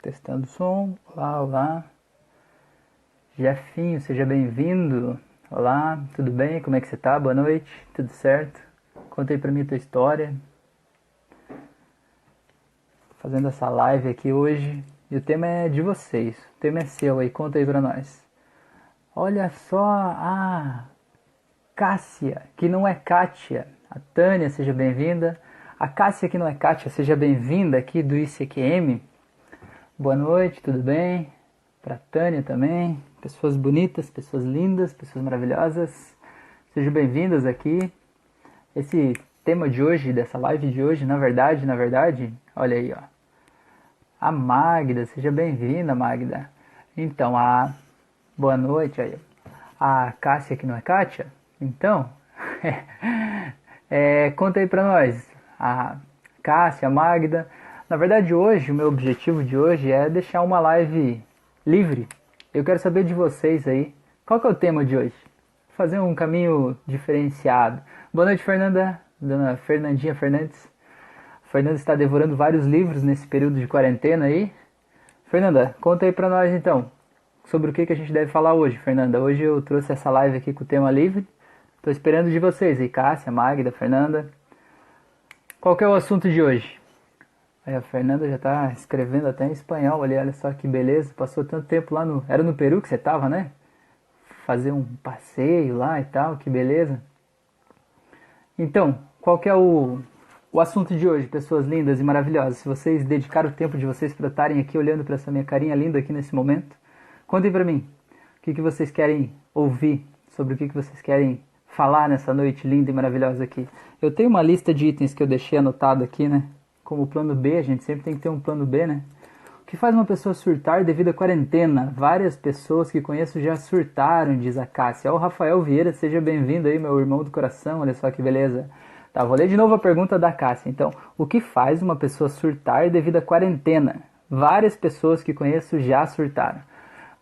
Testando o som. Olá, olá. Jefinho, seja bem-vindo. Olá, tudo bem? Como é que você tá? Boa noite, tudo certo? Conta aí pra mim a tua história. Fazendo essa live aqui hoje. E o tema é de vocês. O tema é seu aí, conta aí pra nós. Olha só, a Cássia, que não é Kátia. A Tânia, seja bem-vinda. A Cássia, que não é Kátia, seja bem-vinda aqui do ICQM. Boa noite, tudo bem? Para Tânia também. Pessoas bonitas, pessoas lindas, pessoas maravilhosas. Sejam bem-vindas aqui. Esse tema de hoje, dessa live de hoje, na verdade, na verdade, olha aí, ó. A Magda, seja bem-vinda, Magda. Então, a boa noite aí. A Cássia, que não é Kátia. Então, é, conta aí pra nós a Cássia, a Magda. Na verdade, hoje, o meu objetivo de hoje é deixar uma live livre. Eu quero saber de vocês aí, qual que é o tema de hoje? Fazer um caminho diferenciado. Boa noite, Fernanda, dona Fernandinha Fernandes. Fernanda está devorando vários livros nesse período de quarentena aí. Fernanda, conta aí pra nós então, sobre o que, que a gente deve falar hoje, Fernanda. Hoje eu trouxe essa live aqui com o tema livre. Estou esperando de vocês aí, Cássia, Magda, Fernanda. Qual que é o assunto de hoje? Aí a Fernanda já está escrevendo até em espanhol ali, olha só que beleza. Passou tanto tempo lá no. Era no Peru que você estava, né? Fazer um passeio lá e tal, que beleza. Então, qual que é o, o assunto de hoje, pessoas lindas e maravilhosas? Se vocês dedicaram o tempo de vocês para estarem aqui olhando para essa minha carinha linda aqui nesse momento, contem para mim o que, que vocês querem ouvir, sobre o que, que vocês querem falar nessa noite linda e maravilhosa aqui. Eu tenho uma lista de itens que eu deixei anotado aqui, né? Como plano B, a gente sempre tem que ter um plano B, né? O que faz uma pessoa surtar devido à quarentena? Várias pessoas que conheço já surtaram, diz a Cássia. O Rafael Vieira, seja bem-vindo aí, meu irmão do coração, olha só que beleza. Tá, vou ler de novo a pergunta da Cássia. Então, o que faz uma pessoa surtar devido à quarentena? Várias pessoas que conheço já surtaram.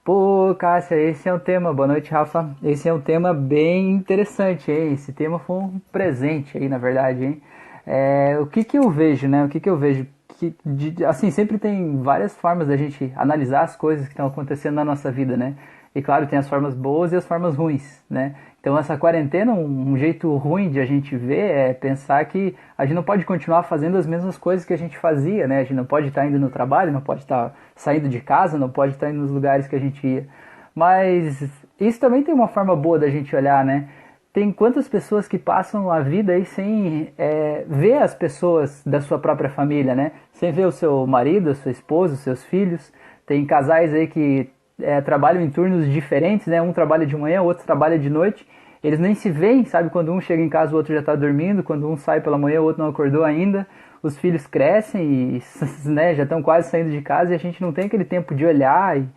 Pô, Cássia, esse é um tema. Boa noite, Rafa. Esse é um tema bem interessante, hein? Esse tema foi um presente aí, na verdade, hein? É, o que que eu vejo, né? O que que eu vejo? Que, de, assim, sempre tem várias formas da gente analisar as coisas que estão acontecendo na nossa vida, né? E claro, tem as formas boas e as formas ruins, né? Então essa quarentena, um, jeito ruim de a gente ver é pensar que a gente não pode continuar fazendo as mesmas coisas que a gente fazia, né? A gente não pode estar indo no trabalho, não pode estar saindo de casa, não pode estar indo nos lugares que a gente ia. Mas isso também tem uma forma boa da gente olhar, né? Tem quantas pessoas que passam a vida aí sem é, ver as pessoas da sua própria família, né? Sem ver o seu marido, a sua esposa, os seus filhos. Tem casais aí que é, trabalham em turnos diferentes, né? Um trabalha de manhã, o outro trabalha de noite eles nem se veem, sabe? Quando um chega em casa, o outro já está dormindo. Quando um sai pela manhã, o outro não acordou ainda. Os filhos crescem e né, já estão quase saindo de casa e a gente não tem aquele tempo de olhar e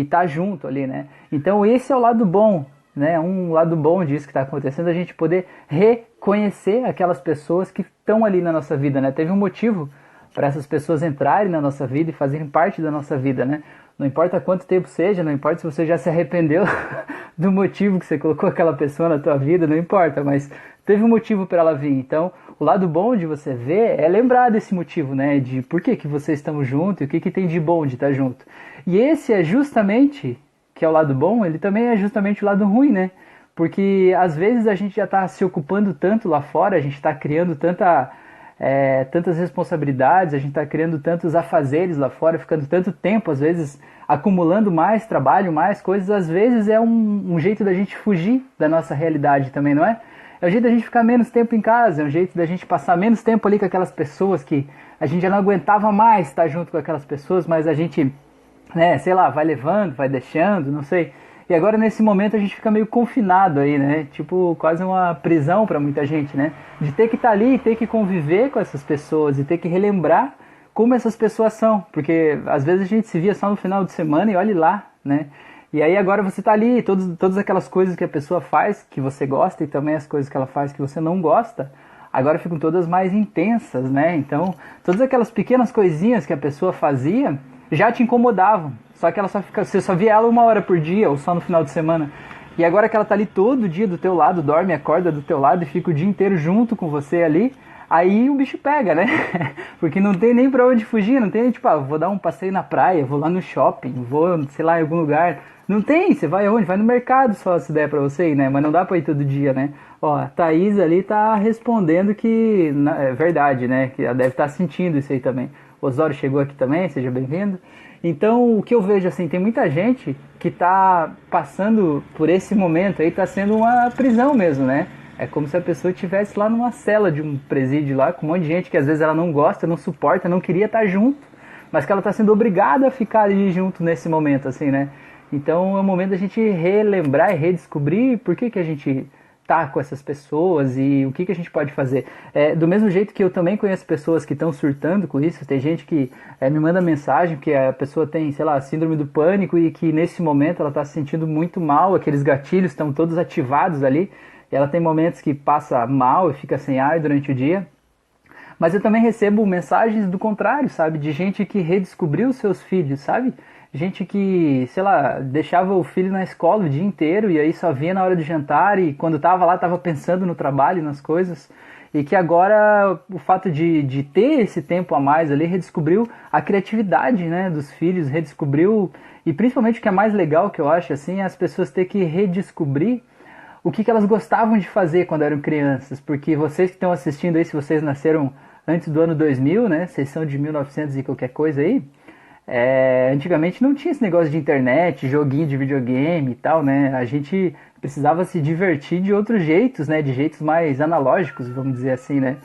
estar tá junto ali, né? Então esse é o lado bom, né? Um lado bom disso que está acontecendo, a gente poder reconhecer aquelas pessoas que estão ali na nossa vida, né? Teve um motivo para essas pessoas entrarem na nossa vida e fazerem parte da nossa vida, né? Não importa quanto tempo seja, não importa se você já se arrependeu do motivo que você colocou aquela pessoa na tua vida, não importa, mas teve um motivo para ela vir. Então, o lado bom de você ver é lembrar desse motivo, né? De por que, que vocês estão juntos e o que, que tem de bom de estar junto. E esse é justamente, que é o lado bom, ele também é justamente o lado ruim, né? Porque às vezes a gente já está se ocupando tanto lá fora, a gente está criando tanta é, tantas responsabilidades, a gente está criando tantos afazeres lá fora, ficando tanto tempo, às vezes acumulando mais trabalho, mais coisas, às vezes é um, um jeito da gente fugir da nossa realidade também, não é? É o jeito da gente ficar menos tempo em casa, é o jeito da gente passar menos tempo ali com aquelas pessoas que a gente já não aguentava mais estar junto com aquelas pessoas, mas a gente, né, sei lá, vai levando, vai deixando, não sei. E agora nesse momento a gente fica meio confinado aí, né? Tipo, quase uma prisão para muita gente, né? De ter que estar tá ali e ter que conviver com essas pessoas e ter que relembrar como essas pessoas são, porque às vezes a gente se via só no final de semana e olhe lá, né? E aí agora você tá ali, todos, todas aquelas coisas que a pessoa faz que você gosta e também as coisas que ela faz que você não gosta, agora ficam todas mais intensas, né? Então, todas aquelas pequenas coisinhas que a pessoa fazia já te incomodavam. Só que ela só fica, você só via ela uma hora por dia ou só no final de semana. E agora que ela tá ali todo dia do teu lado, dorme, acorda do teu lado e fica o dia inteiro junto com você ali, aí o bicho pega, né? Porque não tem nem pra onde fugir, não tem, tipo, ah, vou dar um passeio na praia, vou lá no shopping, vou, sei lá, em algum lugar. Não tem, você vai aonde? Vai no mercado só se der pra você ir, né? Mas não dá pra ir todo dia, né? Ó, a Thaís ali tá respondendo que é verdade, né? Que ela deve estar tá sentindo isso aí também. Osório chegou aqui também, seja bem-vindo. Então, o que eu vejo assim, tem muita gente que tá passando por esse momento aí, tá sendo uma prisão mesmo, né? É como se a pessoa estivesse lá numa cela de um presídio lá, com um monte de gente que às vezes ela não gosta, não suporta, não queria estar junto, mas que ela está sendo obrigada a ficar ali junto nesse momento, assim, né? Então é o momento da gente relembrar e redescobrir por que, que a gente tá com essas pessoas e o que, que a gente pode fazer. É, do mesmo jeito que eu também conheço pessoas que estão surtando com isso, tem gente que é, me manda mensagem que a pessoa tem, sei lá, síndrome do pânico e que nesse momento ela está se sentindo muito mal, aqueles gatilhos estão todos ativados ali. Ela tem momentos que passa mal e fica sem ar durante o dia. Mas eu também recebo mensagens do contrário, sabe? De gente que redescobriu seus filhos, sabe? Gente que, sei lá, deixava o filho na escola o dia inteiro e aí só vinha na hora de jantar e quando tava lá tava pensando no trabalho, nas coisas. E que agora o fato de, de ter esse tempo a mais ali redescobriu a criatividade né, dos filhos, redescobriu. E principalmente o que é mais legal que eu acho assim é as pessoas ter que redescobrir o que, que elas gostavam de fazer quando eram crianças, porque vocês que estão assistindo aí, se vocês nasceram antes do ano 2000, né, vocês são de 1900 e qualquer coisa aí, é, antigamente não tinha esse negócio de internet, joguinho de videogame e tal, né, a gente precisava se divertir de outros jeitos, né, de jeitos mais analógicos, vamos dizer assim, né,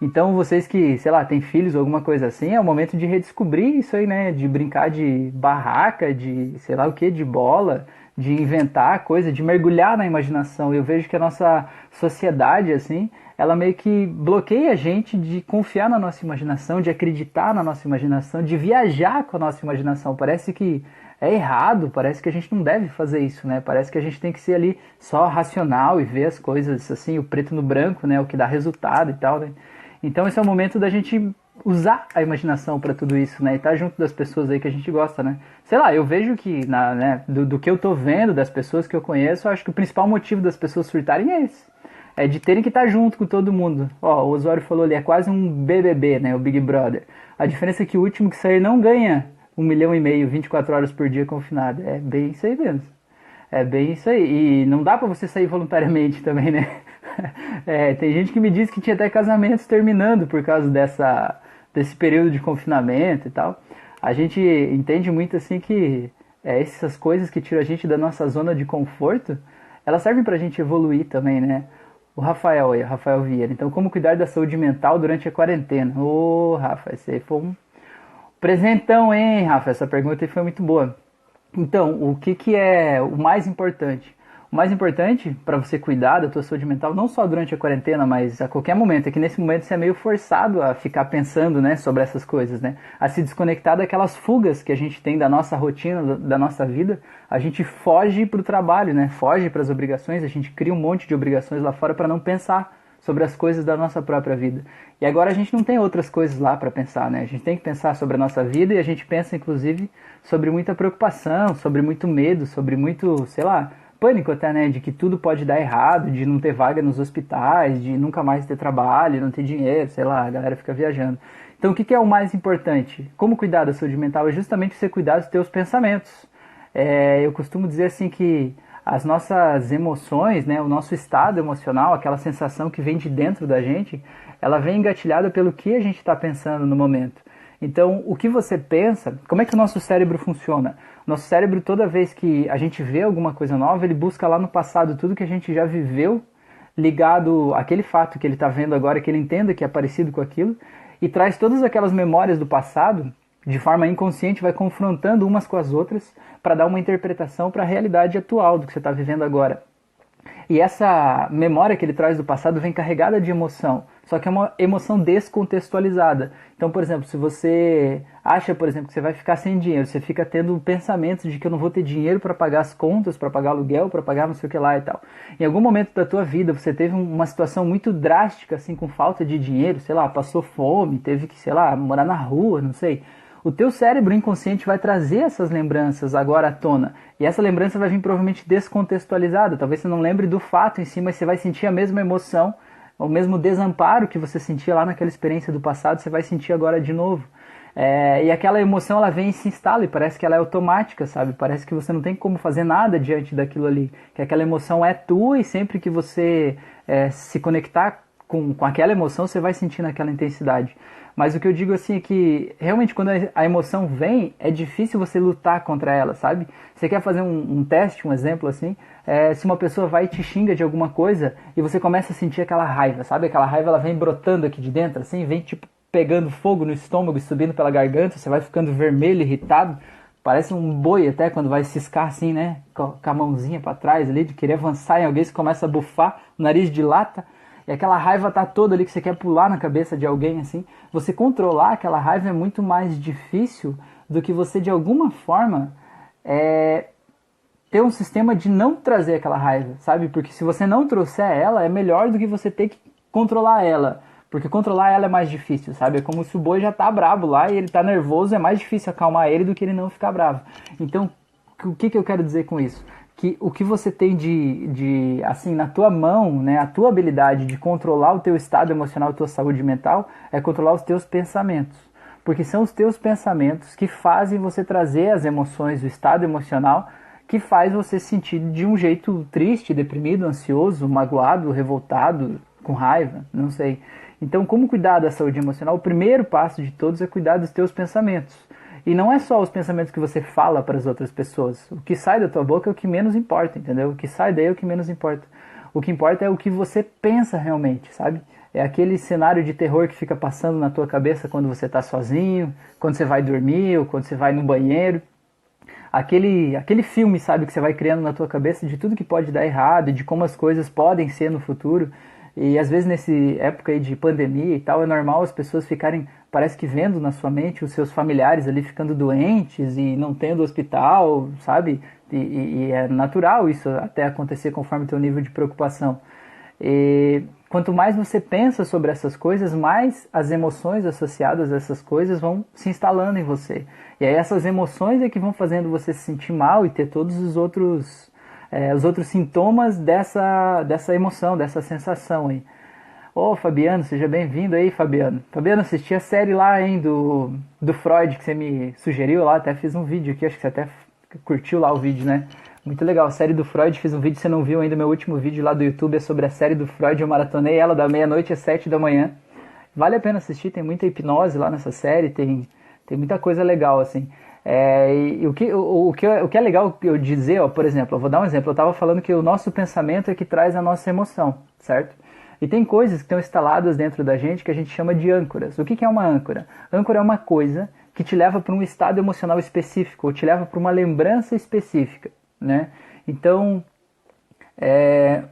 então vocês que, sei lá, têm filhos ou alguma coisa assim, é o momento de redescobrir isso aí, né, de brincar de barraca, de sei lá o que, de bola, de inventar coisa, de mergulhar na imaginação. Eu vejo que a nossa sociedade, assim, ela meio que bloqueia a gente de confiar na nossa imaginação, de acreditar na nossa imaginação, de viajar com a nossa imaginação. Parece que é errado, parece que a gente não deve fazer isso, né? Parece que a gente tem que ser ali só racional e ver as coisas assim, o preto no branco, né? O que dá resultado e tal, né? Então esse é o momento da gente usar a imaginação para tudo isso, né? E estar tá junto das pessoas aí que a gente gosta, né? Sei lá, eu vejo que, na, né, do, do, que eu tô vendo, das pessoas que eu conheço, eu acho que o principal motivo das pessoas surtarem é esse. É de terem que estar tá junto com todo mundo. Ó, o Osório falou ali, é quase um BBB, né? O Big Brother. A diferença é que o último que sair não ganha um milhão e meio, 24 horas por dia confinado. É bem isso aí mesmo. É bem isso aí. E não dá para você sair voluntariamente também, né? É, tem gente que me diz que tinha até casamentos terminando por causa dessa desse período de confinamento e tal, a gente entende muito assim que é, essas coisas que tiram a gente da nossa zona de conforto, elas servem para a gente evoluir também, né? O Rafael aí, Rafael Vieira. Então, como cuidar da saúde mental durante a quarentena? Ô, oh, Rafa, esse aí foi um presentão, hein, Rafa? Essa pergunta foi muito boa. Então, o que, que é o mais importante? O mais importante para você cuidar da tua saúde mental, não só durante a quarentena, mas a qualquer momento, é que nesse momento você é meio forçado a ficar pensando né, sobre essas coisas, né? A se desconectar daquelas fugas que a gente tem da nossa rotina, da nossa vida. A gente foge para o trabalho, né? Foge para as obrigações, a gente cria um monte de obrigações lá fora para não pensar sobre as coisas da nossa própria vida. E agora a gente não tem outras coisas lá para pensar, né? A gente tem que pensar sobre a nossa vida e a gente pensa, inclusive, sobre muita preocupação, sobre muito medo, sobre muito, sei lá, pânico até, né? De que tudo pode dar errado, de não ter vaga nos hospitais, de nunca mais ter trabalho, não ter dinheiro, sei lá, a galera fica viajando. Então o que, que é o mais importante? Como cuidar da saúde mental é justamente você cuidar dos teus pensamentos. É, eu costumo dizer assim que as nossas emoções, né, o nosso estado emocional, aquela sensação que vem de dentro da gente, ela vem engatilhada pelo que a gente está pensando no momento. Então, o que você pensa, como é que o nosso cérebro funciona? Nosso cérebro, toda vez que a gente vê alguma coisa nova, ele busca lá no passado tudo que a gente já viveu, ligado àquele fato que ele está vendo agora, que ele entenda que é parecido com aquilo, e traz todas aquelas memórias do passado, de forma inconsciente, vai confrontando umas com as outras para dar uma interpretação para a realidade atual do que você está vivendo agora. E essa memória que ele traz do passado vem carregada de emoção, só que é uma emoção descontextualizada. Então, por exemplo, se você acha, por exemplo, que você vai ficar sem dinheiro, você fica tendo pensamentos de que eu não vou ter dinheiro para pagar as contas, para pagar aluguel, para pagar não sei o que lá e tal. Em algum momento da tua vida você teve uma situação muito drástica, assim, com falta de dinheiro, sei lá, passou fome, teve que, sei lá, morar na rua, não sei o teu cérebro inconsciente vai trazer essas lembranças agora à tona. E essa lembrança vai vir provavelmente descontextualizada. Talvez você não lembre do fato em si, mas você vai sentir a mesma emoção O mesmo desamparo que você sentia lá naquela experiência do passado, você vai sentir agora de novo. É, e aquela emoção ela vem e se instala e parece que ela é automática, sabe? Parece que você não tem como fazer nada diante daquilo ali. Que aquela emoção é tua e sempre que você é, se conectar com, com aquela emoção, você vai sentindo aquela intensidade. Mas o que eu digo assim é que realmente quando a emoção vem, é difícil você lutar contra ela, sabe? Você quer fazer um, um teste, um exemplo assim, é, se uma pessoa vai e te xinga de alguma coisa e você começa a sentir aquela raiva, sabe? Aquela raiva ela vem brotando aqui de dentro, assim, vem tipo pegando fogo no estômago e subindo pela garganta, você vai ficando vermelho, irritado. Parece um boi até quando vai ciscar assim, né? Com a mãozinha para trás ali, de querer avançar em alguém, você começa a bufar, o nariz dilata e aquela raiva tá toda ali que você quer pular na cabeça de alguém assim, você controlar aquela raiva é muito mais difícil do que você de alguma forma é, ter um sistema de não trazer aquela raiva, sabe? Porque se você não trouxer ela, é melhor do que você ter que controlar ela. Porque controlar ela é mais difícil, sabe? É como se o boi já tá brabo lá e ele tá nervoso, é mais difícil acalmar ele do que ele não ficar bravo. Então, o que, que eu quero dizer com isso? Que o que você tem de, de assim na tua mão, né, a tua habilidade de controlar o teu estado emocional, a tua saúde mental, é controlar os teus pensamentos, porque são os teus pensamentos que fazem você trazer as emoções, o estado emocional que faz você se sentir de um jeito triste, deprimido, ansioso, magoado, revoltado, com raiva, não sei. Então, como cuidar da saúde emocional? O primeiro passo de todos é cuidar dos teus pensamentos. E não é só os pensamentos que você fala para as outras pessoas. O que sai da tua boca é o que menos importa, entendeu? O que sai daí é o que menos importa. O que importa é o que você pensa realmente, sabe? É aquele cenário de terror que fica passando na tua cabeça quando você está sozinho, quando você vai dormir ou quando você vai no banheiro. Aquele, aquele filme, sabe, que você vai criando na tua cabeça de tudo que pode dar errado, de como as coisas podem ser no futuro. E às vezes nesse época aí de pandemia e tal, é normal as pessoas ficarem, parece que vendo na sua mente os seus familiares ali ficando doentes e não tendo hospital, sabe? E, e, e é natural isso até acontecer conforme o teu nível de preocupação. E quanto mais você pensa sobre essas coisas, mais as emoções associadas a essas coisas vão se instalando em você. E aí essas emoções é que vão fazendo você se sentir mal e ter todos os outros é, os outros sintomas dessa, dessa emoção, dessa sensação aí. Ô Fabiano, seja bem-vindo aí, Fabiano. Fabiano, assisti a série lá, hein, do, do Freud que você me sugeriu lá, até fiz um vídeo aqui, acho que você até curtiu lá o vídeo, né? Muito legal, a série do Freud, fiz um vídeo, você não viu ainda, meu último vídeo lá do YouTube é sobre a série do Freud, eu maratonei ela da meia-noite às sete da manhã. Vale a pena assistir, tem muita hipnose lá nessa série, tem, tem muita coisa legal, assim. É, e, o, que, o, o, que, o que é legal eu dizer, ó, por exemplo, eu vou dar um exemplo, eu estava falando que o nosso pensamento é que traz a nossa emoção, certo? E tem coisas que estão instaladas dentro da gente que a gente chama de âncoras. O que, é uma âncora? Âncora é uma coisa que te leva para um estado emocional específico, ou te leva para uma lembrança específica, né? Então, é,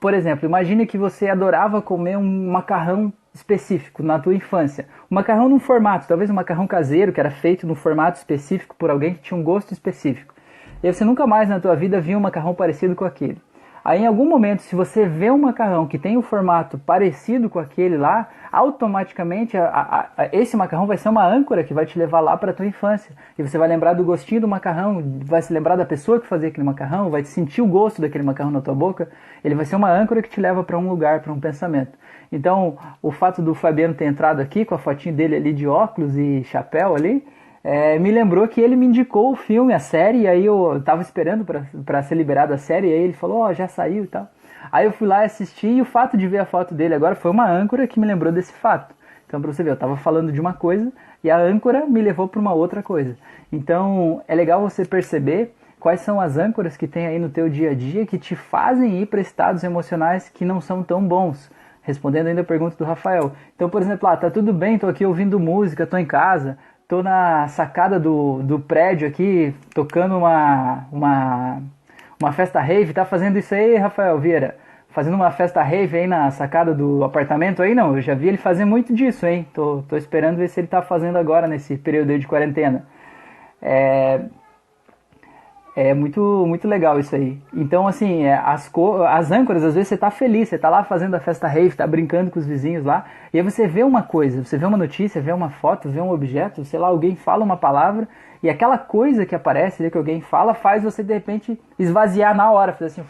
por exemplo, imagine que você adorava comer um macarrão específico na tua infância. Um macarrão num formato, talvez um macarrão caseiro que era feito no formato específico por alguém que tinha um gosto específico. E você nunca mais na tua vida viu um macarrão parecido com aquele. Aí em algum momento, se você vê um macarrão que tem um formato parecido com aquele lá, automaticamente a, a, a, esse macarrão vai ser uma âncora que vai te levar lá para tua infância. E você vai lembrar do gostinho do macarrão, vai se lembrar da pessoa que fazia aquele macarrão, vai sentir o gosto daquele macarrão na tua boca. Ele vai ser uma âncora que te leva para um lugar, para um pensamento. Então, o fato do Fabiano ter entrado aqui com a fotinho dele ali de óculos e chapéu ali, é, me lembrou que ele me indicou o filme, a série, e aí eu tava esperando para ser liberado a série, e aí ele falou, ó, oh, já saiu e tal. Aí eu fui lá assistir e o fato de ver a foto dele agora foi uma âncora que me lembrou desse fato. Então, para você ver, eu estava falando de uma coisa e a âncora me levou para uma outra coisa. Então, é legal você perceber quais são as âncoras que tem aí no teu dia a dia que te fazem ir para estados emocionais que não são tão bons respondendo ainda a pergunta do Rafael. Então, por exemplo, ah, tá tudo bem, tô aqui ouvindo música, tô em casa, tô na sacada do, do prédio aqui, tocando uma, uma, uma festa rave, tá fazendo isso aí, Rafael Vieira? Fazendo uma festa rave aí na sacada do apartamento aí? Não, eu já vi ele fazer muito disso, hein? Tô, tô esperando ver se ele tá fazendo agora nesse período de quarentena. É, é muito, muito legal isso aí. Então, assim, é, as, as âncoras, às vezes você tá feliz, você tá lá fazendo a festa rave, tá brincando com os vizinhos lá, e aí você vê uma coisa, você vê uma notícia, vê uma foto, vê um objeto, sei lá, alguém fala uma palavra, e aquela coisa que aparece, que alguém fala, faz você de repente esvaziar na hora, fazer assim.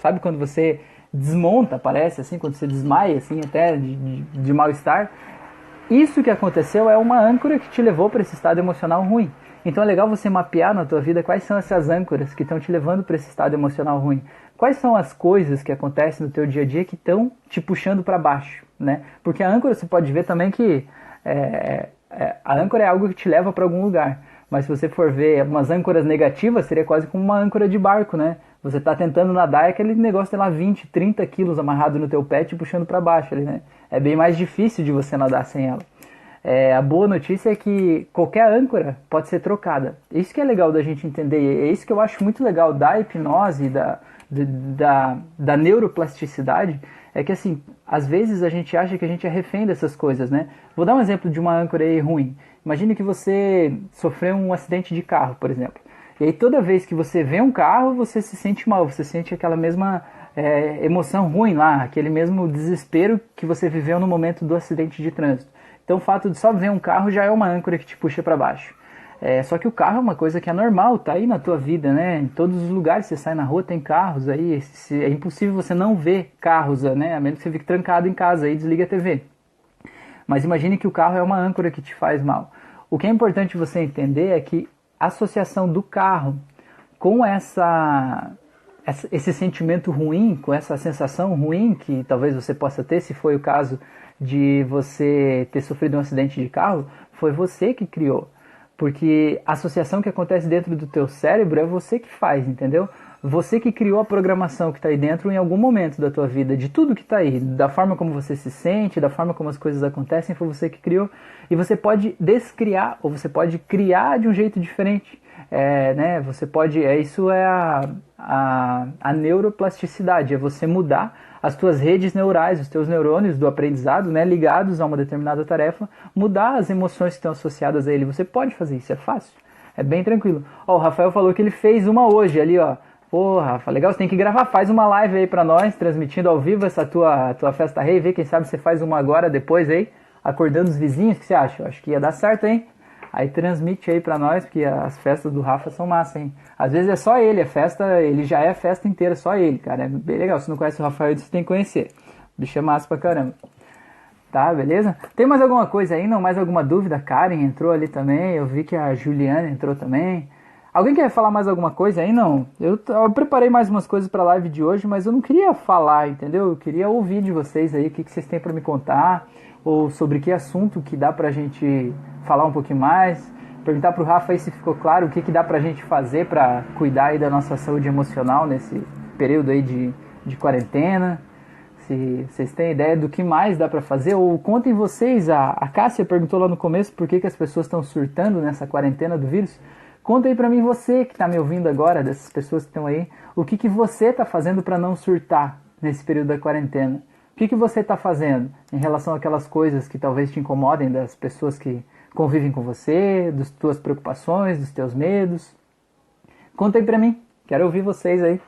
Sabe quando você desmonta, parece, assim, quando você desmaia, assim, até de, de, de mal-estar. Isso que aconteceu é uma âncora que te levou para esse estado emocional ruim. Então é legal você mapear na tua vida quais são essas âncoras que estão te levando para esse estado emocional ruim. Quais são as coisas que acontecem no teu dia a dia que estão te puxando para baixo, né? Porque a âncora você pode ver também que é, é, a âncora é algo que te leva para algum lugar. Mas se você for ver umas âncoras negativas, seria quase como uma âncora de barco, né? Você está tentando nadar e aquele negócio tem lá 20, 30 quilos amarrado no teu pé te puxando para baixo ali, né? É bem mais difícil de você nadar sem ela. É, a boa notícia é que qualquer âncora pode ser trocada. Isso que é legal da gente entender. É isso que eu acho muito legal da hipnose, da, da, da neuroplasticidade, é que assim, às vezes a gente acha que a gente é refém dessas coisas, né? Vou dar um exemplo de uma âncora aí ruim. Imagine que você sofreu um acidente de carro, por exemplo. E aí toda vez que você vê um carro, você se sente mal, você sente aquela mesma é, emoção ruim lá, aquele mesmo desespero que você viveu no momento do acidente de trânsito. Então o fato de só ver um carro já é uma âncora que te puxa para baixo. É, só que o carro é uma coisa que é normal, tá aí na tua vida, né? Em todos os lugares você sai na rua tem carros aí, é impossível você não ver carros, né? A menos que você fique trancado em casa e desliga a TV. Mas imagine que o carro é uma âncora que te faz mal. O que é importante você entender é que a associação do carro com essa, esse sentimento ruim, com essa sensação ruim que talvez você possa ter, se foi o caso de você ter sofrido um acidente de carro, foi você que criou. Porque a associação que acontece dentro do teu cérebro é você que faz, entendeu? Você que criou a programação que está aí dentro em algum momento da tua vida, de tudo que está aí, da forma como você se sente, da forma como as coisas acontecem, foi você que criou. E você pode descriar, ou você pode criar de um jeito diferente. É, né, você pode, é, isso é a, a, a neuroplasticidade, é você mudar as tuas redes neurais, os teus neurônios do aprendizado, né, ligados a uma determinada tarefa, mudar as emoções que estão associadas a ele. Você pode fazer isso, é fácil. É bem tranquilo. Ó, o Rafael falou que ele fez uma hoje ali, ó. Pô, Rafa, legal, você tem que gravar, faz uma live aí pra nós, transmitindo ao vivo essa tua, tua festa rei, vê quem sabe você faz uma agora, depois aí, acordando os vizinhos, o que você acha? Eu acho que ia dar certo, hein? Aí transmite aí pra nós, porque as festas do Rafa são massa, hein? Às vezes é só ele, a festa, ele já é a festa inteira, só ele, cara. É bem legal. Se não conhece o Rafael, você tem que conhecer. Bicho é massa pra caramba. Tá, beleza? Tem mais alguma coisa aí? Não, mais alguma dúvida? Karen entrou ali também. Eu vi que a Juliana entrou também. Alguém quer falar mais alguma coisa aí? Não. Eu, eu preparei mais umas coisas pra live de hoje, mas eu não queria falar, entendeu? Eu queria ouvir de vocês aí o que, que vocês têm para me contar, ou sobre que assunto que dá pra gente falar um pouquinho mais. Perguntar pro Rafa aí se ficou claro o que, que dá pra gente fazer para cuidar aí da nossa saúde emocional nesse período aí de, de quarentena. Se vocês têm ideia do que mais dá para fazer, ou contem vocês, a, a Cássia perguntou lá no começo por que, que as pessoas estão surtando nessa quarentena do vírus. Conta aí para mim você que está me ouvindo agora, dessas pessoas que estão aí, o que, que você está fazendo para não surtar nesse período da quarentena? O que, que você está fazendo em relação àquelas coisas que talvez te incomodem das pessoas que convivem com você, das tuas preocupações, dos teus medos? Conta aí para mim, quero ouvir vocês aí.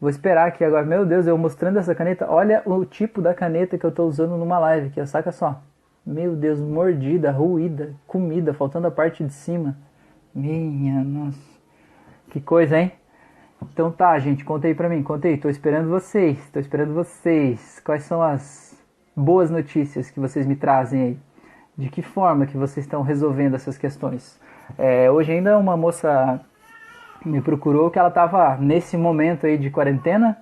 Vou esperar aqui agora. Meu Deus, eu mostrando essa caneta. Olha o tipo da caneta que eu estou usando numa live aqui, saca só. Meu Deus, mordida, ruída, comida, faltando a parte de cima. Minha nossa. Que coisa, hein? Então tá, gente, conta aí pra mim, conta aí. Tô esperando vocês, tô esperando vocês. Quais são as boas notícias que vocês me trazem aí? De que forma que vocês estão resolvendo essas questões? É, hoje ainda uma moça me procurou que ela estava nesse momento aí de quarentena,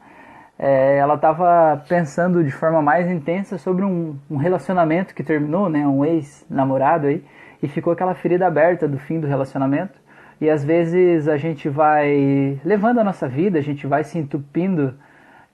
é, ela estava pensando de forma mais intensa sobre um, um relacionamento que terminou, né, um ex-namorado aí, e ficou aquela ferida aberta do fim do relacionamento. E às vezes a gente vai levando a nossa vida, a gente vai se entupindo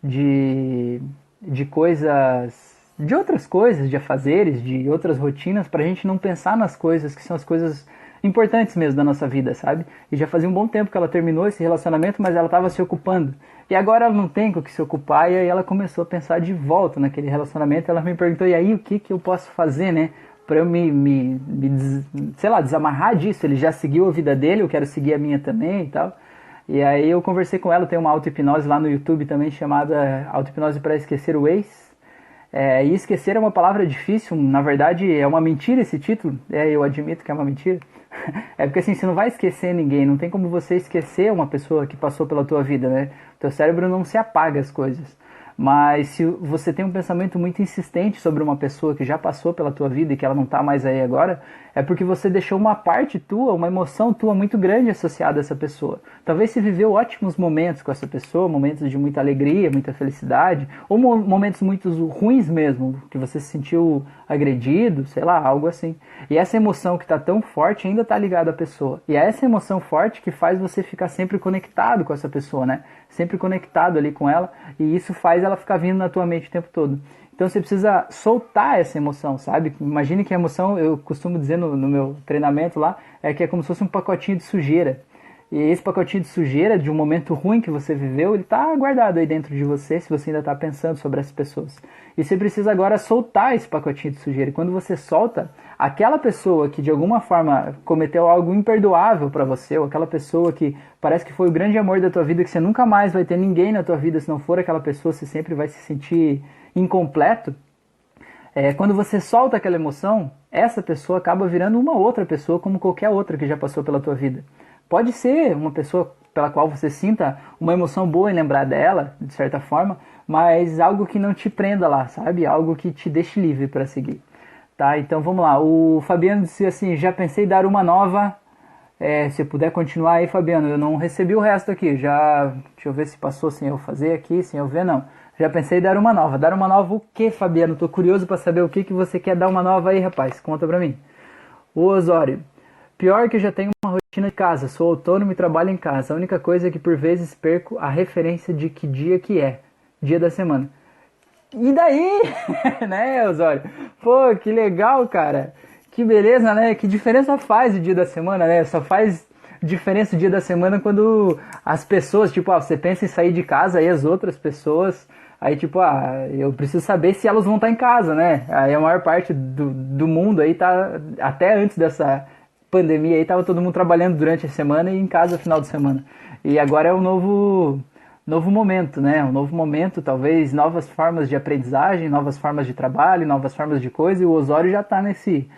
de, de coisas, de outras coisas, de afazeres, de outras rotinas, para a gente não pensar nas coisas que são as coisas importantes mesmo da nossa vida, sabe? E já fazia um bom tempo que ela terminou esse relacionamento, mas ela estava se ocupando. E agora ela não tem com o que se ocupar, e aí ela começou a pensar de volta naquele relacionamento. Ela me perguntou: e aí o que, que eu posso fazer, né? Para eu me, me, me sei lá, desamarrar disso. Ele já seguiu a vida dele, eu quero seguir a minha também e tal. E aí eu conversei com ela, tem uma auto-hipnose lá no YouTube também chamada Auto-hipnose para esquecer o ex. É, e esquecer é uma palavra difícil, na verdade é uma mentira esse título, é, eu admito que é uma mentira. É porque assim, você não vai esquecer ninguém, não tem como você esquecer uma pessoa que passou pela tua vida, né? Teu cérebro não se apaga as coisas. Mas se você tem um pensamento muito insistente sobre uma pessoa que já passou pela tua vida e que ela não está mais aí agora, é porque você deixou uma parte tua, uma emoção tua muito grande associada a essa pessoa. Talvez você viveu ótimos momentos com essa pessoa, momentos de muita alegria, muita felicidade, ou momentos muito ruins mesmo, que você se sentiu agredido, sei lá, algo assim. E essa emoção que está tão forte ainda está ligada à pessoa. E é essa emoção forte que faz você ficar sempre conectado com essa pessoa, né? Sempre conectado ali com ela, e isso faz ela ficar vindo na tua mente o tempo todo. Então você precisa soltar essa emoção, sabe? Imagine que a emoção, eu costumo dizer no, no meu treinamento lá, é que é como se fosse um pacotinho de sujeira. E esse pacotinho de sujeira, de um momento ruim que você viveu, ele está guardado aí dentro de você, se você ainda está pensando sobre essas pessoas. E você precisa agora soltar esse pacotinho de sujeira. E quando você solta, aquela pessoa que de alguma forma cometeu algo imperdoável para você, ou aquela pessoa que parece que foi o grande amor da tua vida, que você nunca mais vai ter ninguém na tua vida se não for aquela pessoa, você sempre vai se sentir incompleto. É, quando você solta aquela emoção, essa pessoa acaba virando uma outra pessoa como qualquer outra que já passou pela tua vida. Pode ser uma pessoa pela qual você sinta uma emoção boa em lembrar dela, de certa forma, mas algo que não te prenda lá, sabe? Algo que te deixe livre para seguir. Tá? Então vamos lá. O Fabiano disse assim: já pensei em dar uma nova. É, se puder continuar aí, Fabiano. Eu não recebi o resto aqui. Já. Deixa eu ver se passou sem eu fazer aqui, sem eu ver, não. Já pensei em dar uma nova. Dar uma nova o que, Fabiano? Tô curioso para saber o que, que você quer dar uma nova aí, rapaz. Conta pra mim. O Osório. Pior que eu já tenho uma rotina de casa, sou autônomo e trabalho em casa. A única coisa é que por vezes perco a referência de que dia que é, dia da semana. E daí, né, Osório? Pô, que legal, cara. Que beleza, né? Que diferença faz o dia da semana, né? Só faz diferença o dia da semana quando as pessoas, tipo, ah, você pensa em sair de casa e as outras pessoas Aí, tipo, ah, eu preciso saber se elas vão estar em casa, né? Aí a maior parte do, do mundo aí tá, até antes dessa pandemia aí, tava todo mundo trabalhando durante a semana e em casa no final de semana. E agora é um novo, novo momento, né? Um novo momento, talvez novas formas de aprendizagem, novas formas de trabalho, novas formas de coisa, e o Osório já está nesse,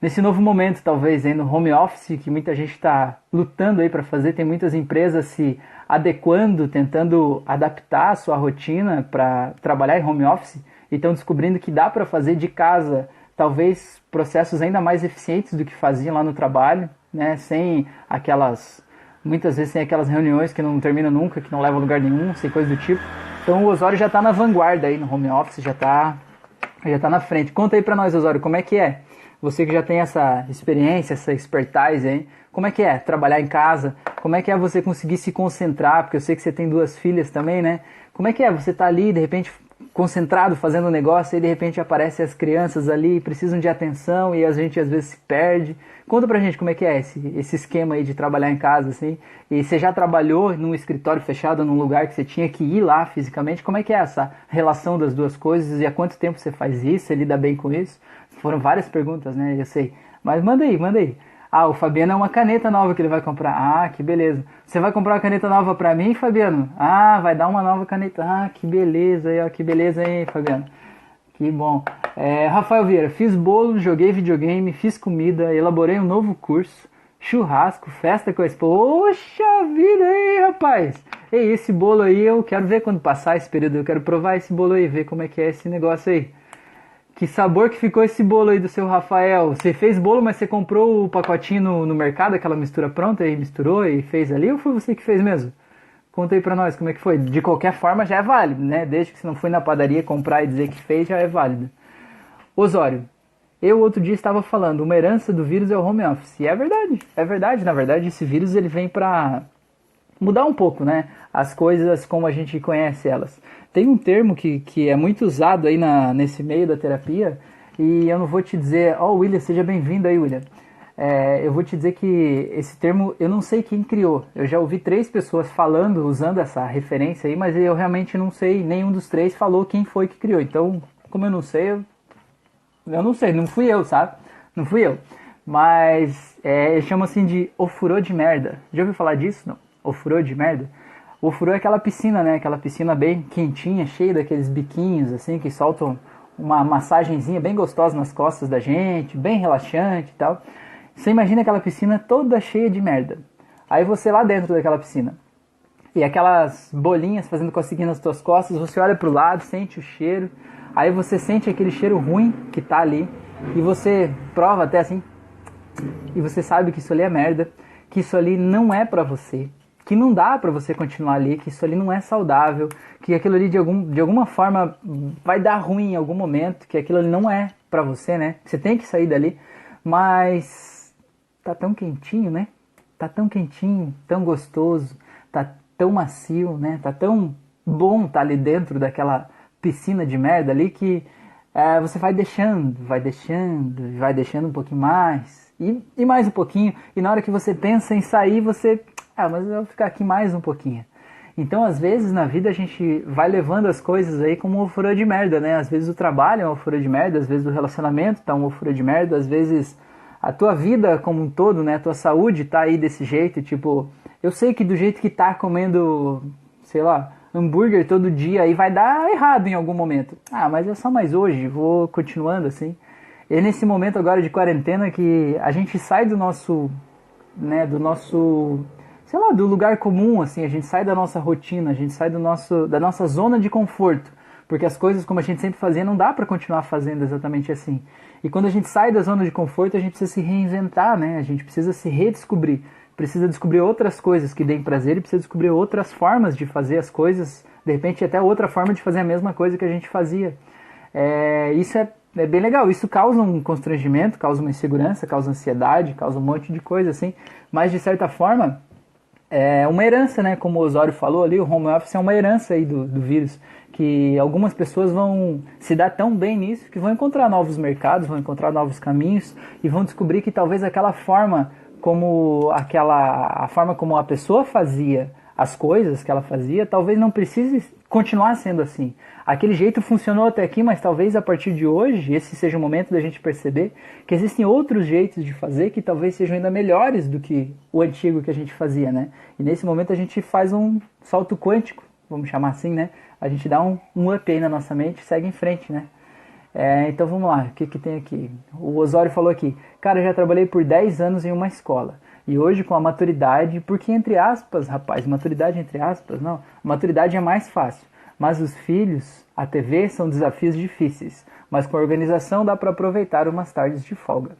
nesse novo momento, talvez, aí no home office, que muita gente está lutando aí para fazer, tem muitas empresas se adequando, tentando adaptar a sua rotina para trabalhar em home office, e estão descobrindo que dá para fazer de casa talvez processos ainda mais eficientes do que faziam lá no trabalho, né? Sem aquelas muitas vezes sem aquelas reuniões que não terminam nunca, que não levam a lugar nenhum, sem coisa do tipo. Então o Osório já está na vanguarda aí no home office, já está já tá na frente. Conta aí para nós, Osório, como é que é? Você que já tem essa experiência, essa expertise aí, como é que é trabalhar em casa? Como é que é você conseguir se concentrar? Porque eu sei que você tem duas filhas também, né? Como é que é você tá ali, de repente, concentrado fazendo um negócio e de repente aparecem as crianças ali, precisam de atenção e a gente às vezes se perde. Conta pra gente como é que é esse, esse esquema aí de trabalhar em casa, assim. E você já trabalhou num escritório fechado, num lugar que você tinha que ir lá fisicamente? Como é que é essa relação das duas coisas e há quanto tempo você faz isso? Você lida bem com isso? Foram várias perguntas, né? Eu sei. Mas manda aí, manda aí. Ah, o Fabiano é uma caneta nova que ele vai comprar. Ah, que beleza. Você vai comprar uma caneta nova pra mim, Fabiano? Ah, vai dar uma nova caneta. Ah, que beleza aí, ó, que beleza aí, Fabiano. Que bom. É, Rafael Vieira, fiz bolo, joguei videogame, fiz comida, elaborei um novo curso, churrasco, festa com a esposa. Poxa vida aí, rapaz! E esse bolo aí eu quero ver quando passar esse período, eu quero provar esse bolo aí, ver como é que é esse negócio aí. Que sabor que ficou esse bolo aí do seu Rafael? Você fez bolo, mas você comprou o pacotinho no, no mercado, aquela mistura pronta e misturou e fez ali? Ou foi você que fez mesmo? Conta aí pra nós como é que foi. De qualquer forma já é válido, né? Desde que você não foi na padaria comprar e dizer que fez, já é válido. Osório, eu outro dia estava falando, uma herança do vírus é o home office. E é verdade, é verdade. Na verdade, esse vírus ele vem pra mudar um pouco, né? As coisas como a gente conhece elas. Tem um termo que, que é muito usado aí na, nesse meio da terapia, e eu não vou te dizer, ó oh, William, seja bem-vindo aí, William. É, eu vou te dizer que esse termo eu não sei quem criou. Eu já ouvi três pessoas falando, usando essa referência aí, mas eu realmente não sei, nenhum dos três falou quem foi que criou. Então, como eu não sei, eu, eu não sei, não fui eu, sabe? Não fui eu. Mas é, chama assim de ofurô de merda. Já ouviu falar disso? Não. Ofurô de merda? O furo é aquela piscina, né? Aquela piscina bem quentinha, cheia daqueles biquinhos, assim, que soltam uma massagenzinha bem gostosa nas costas da gente, bem relaxante e tal. Você imagina aquela piscina toda cheia de merda. Aí você lá dentro daquela piscina. e aquelas bolinhas fazendo coceguinha nas tuas costas, você olha para o lado, sente o cheiro, aí você sente aquele cheiro ruim que tá ali e você prova até assim e você sabe que isso ali é merda, que isso ali não é para você, que não dá para você continuar ali, que isso ali não é saudável, que aquilo ali de, algum, de alguma forma vai dar ruim em algum momento, que aquilo ali não é para você, né? Você tem que sair dali, mas tá tão quentinho, né? Tá tão quentinho, tão gostoso, tá tão macio, né? Tá tão bom tá ali dentro daquela piscina de merda ali que é, você vai deixando, vai deixando, vai deixando um pouquinho mais e, e mais um pouquinho. E na hora que você pensa em sair, você, ah, mas eu vou ficar aqui mais um pouquinho. Então, às vezes na vida a gente vai levando as coisas aí como uma fura de merda, né? Às vezes o trabalho é uma fura de merda, às vezes o relacionamento tá uma fura de merda, às vezes a tua vida como um todo, né? A tua saúde tá aí desse jeito, tipo, eu sei que do jeito que tá comendo, sei lá, hambúrguer todo dia aí vai dar errado em algum momento. Ah, mas é só mais hoje, vou continuando assim. E é nesse momento agora de quarentena que a gente sai do nosso, né, do nosso sei lá, do lugar comum, assim, a gente sai da nossa rotina, a gente sai do nosso, da nossa zona de conforto, porque as coisas como a gente sempre fazia não dá para continuar fazendo exatamente assim. E quando a gente sai da zona de conforto, a gente precisa se reinventar, né? A gente precisa se redescobrir, precisa descobrir outras coisas que deem prazer e precisa descobrir outras formas de fazer as coisas, de repente até outra forma de fazer a mesma coisa que a gente fazia. É, isso é, é bem legal, isso causa um constrangimento, causa uma insegurança, causa ansiedade, causa um monte de coisa assim, mas de certa forma é uma herança, né? Como o Osório falou ali, o home office é uma herança aí do, do vírus, que algumas pessoas vão se dar tão bem nisso que vão encontrar novos mercados, vão encontrar novos caminhos e vão descobrir que talvez aquela forma como aquela a forma como a pessoa fazia as coisas que ela fazia, talvez não precise continuar sendo assim. Aquele jeito funcionou até aqui, mas talvez a partir de hoje esse seja o momento da gente perceber que existem outros jeitos de fazer que talvez sejam ainda melhores do que o antigo que a gente fazia, né? E nesse momento a gente faz um salto quântico, vamos chamar assim, né? A gente dá um, um up aí na nossa mente e segue em frente, né? É, então vamos lá, o que, que tem aqui? O Osório falou aqui, cara, eu já trabalhei por 10 anos em uma escola. E hoje com a maturidade, porque entre aspas, rapaz, maturidade entre aspas, não, maturidade é mais fácil. Mas os filhos, a TV são desafios difíceis, mas com a organização dá para aproveitar umas tardes de folga.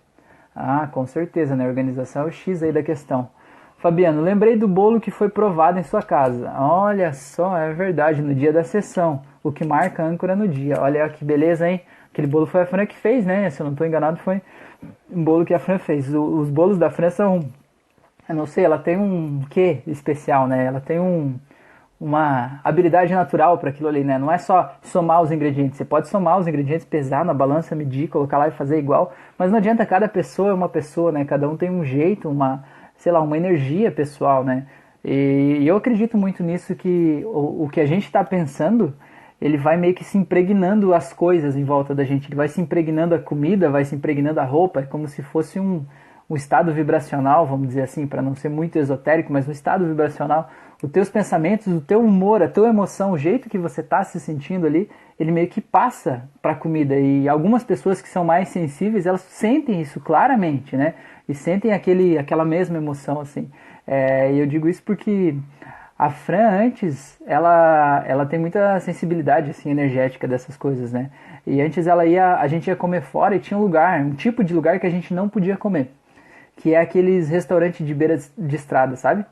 Ah, com certeza, né? A organização é o X aí da questão. Fabiano, lembrei do bolo que foi provado em sua casa. Olha só, é verdade, no dia da sessão. O que marca a âncora no dia. Olha que beleza, hein? Aquele bolo foi a Fran que fez, né? Se eu não estou enganado, foi um bolo que a Fran fez. Os bolos da Fran são eu não sei, ela tem um quê especial, né? Ela tem um, uma habilidade natural para aquilo ali, né? Não é só somar os ingredientes. Você pode somar os ingredientes, pesar na balança, medir, colocar lá e fazer igual, mas não adianta. Cada pessoa é uma pessoa, né? Cada um tem um jeito, uma, sei lá, uma energia pessoal, né? E, eu acredito muito nisso que o, o que a gente está pensando, ele vai meio que se impregnando as coisas em volta da gente. Ele vai se impregnando a comida, vai se impregnando a roupa, é como se fosse um um estado vibracional, vamos dizer assim, para não ser muito esotérico, mas um estado vibracional, os teus pensamentos, o teu humor, a tua emoção, o jeito que você está se sentindo ali, ele meio que passa para a comida. E algumas pessoas que são mais sensíveis, elas sentem isso claramente, né? E sentem aquele, aquela mesma emoção, assim. É, e eu digo isso porque a Fran antes, ela, ela tem muita sensibilidade assim energética dessas coisas, né? E antes ela ia, a gente ia comer fora e tinha um lugar, um tipo de lugar que a gente não podia comer que é aqueles restaurantes de beira de estrada, sabe?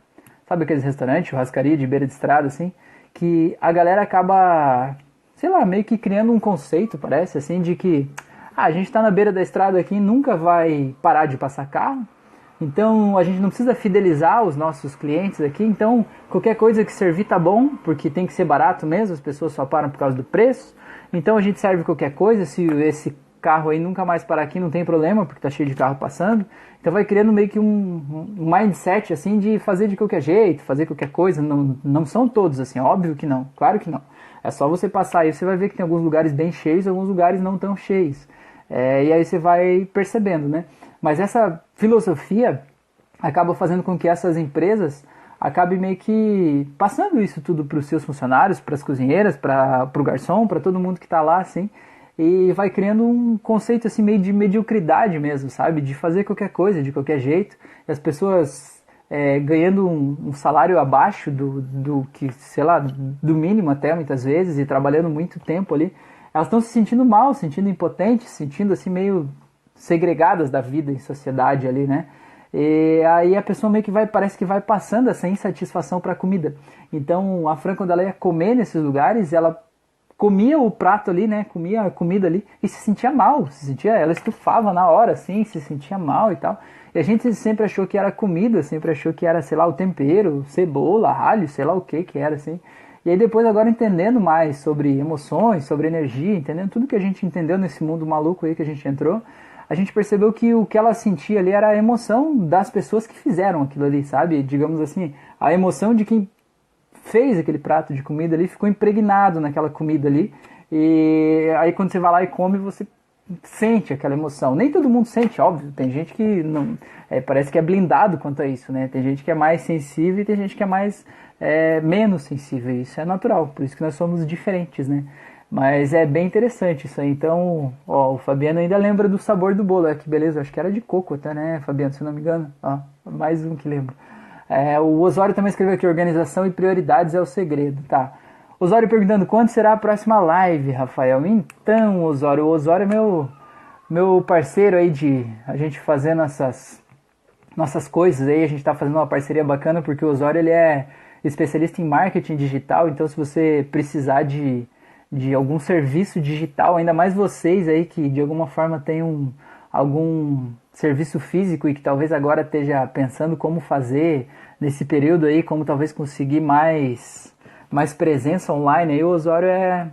Sabe aqueles restaurantes, churrascaria de beira de estrada, assim? Que a galera acaba, sei lá, meio que criando um conceito, parece, assim, de que ah, a gente está na beira da estrada aqui nunca vai parar de passar carro, então a gente não precisa fidelizar os nossos clientes aqui, então qualquer coisa que servir tá bom, porque tem que ser barato mesmo, as pessoas só param por causa do preço. Então a gente serve qualquer coisa, se esse carro aí nunca mais parar aqui, não tem problema, porque tá cheio de carro passando. Então vai criando meio que um, um mindset assim de fazer de qualquer jeito, fazer qualquer coisa. Não, não são todos assim, óbvio que não, claro que não. É só você passar aí, você vai ver que tem alguns lugares bem cheios, alguns lugares não tão cheios. É, e aí você vai percebendo, né? Mas essa filosofia acaba fazendo com que essas empresas acabem meio que passando isso tudo para os seus funcionários, para as cozinheiras, para o garçom, para todo mundo que está lá, assim e vai criando um conceito assim meio de mediocridade mesmo, sabe? De fazer qualquer coisa, de qualquer jeito. E as pessoas é, ganhando um, um, salário abaixo do, do que, sei lá, do mínimo até muitas vezes e trabalhando muito tempo ali, elas estão se sentindo mal, se sentindo impotentes, se sentindo assim meio segregadas da vida em sociedade ali, né? E aí a pessoa meio que vai, parece que vai passando essa insatisfação para a comida. Então a Fran, quando ela ia comer nesses lugares, ela comia o prato ali, né? Comia a comida ali e se sentia mal, se sentia, ela estufava na hora, assim, se sentia mal e tal. E a gente sempre achou que era comida, sempre achou que era, sei lá, o tempero, cebola, alho, sei lá o que que era, assim. E aí depois agora entendendo mais sobre emoções, sobre energia, entendendo tudo que a gente entendeu nesse mundo maluco aí que a gente entrou, a gente percebeu que o que ela sentia ali era a emoção das pessoas que fizeram aquilo ali, sabe? Digamos assim, a emoção de quem fez aquele prato de comida ali, ficou impregnado naquela comida ali. E aí quando você vai lá e come, você sente aquela emoção. Nem todo mundo sente, óbvio. Tem gente que não é, parece que é blindado quanto a isso, né? Tem gente que é mais sensível e tem gente que é mais é, menos sensível. Isso é natural, por isso que nós somos diferentes, né? Mas é bem interessante isso aí. Então, ó, o Fabiano ainda lembra do sabor do bolo. É que beleza, acho que era de coco até, né, Fabiano, se não me engano. Ó, mais um que lembro. É, o Osório também escreveu aqui: organização e prioridades é o segredo, tá? Osório perguntando quando será a próxima live, Rafael. Então, Osório, o Osório é meu, meu parceiro aí de a gente fazendo essas nossas coisas aí. A gente está fazendo uma parceria bacana porque o Osório ele é especialista em marketing digital. Então, se você precisar de, de algum serviço digital, ainda mais vocês aí que de alguma forma tem um, algum serviço físico e que talvez agora esteja pensando como fazer nesse período aí, como talvez conseguir mais, mais presença online, aí o Osório é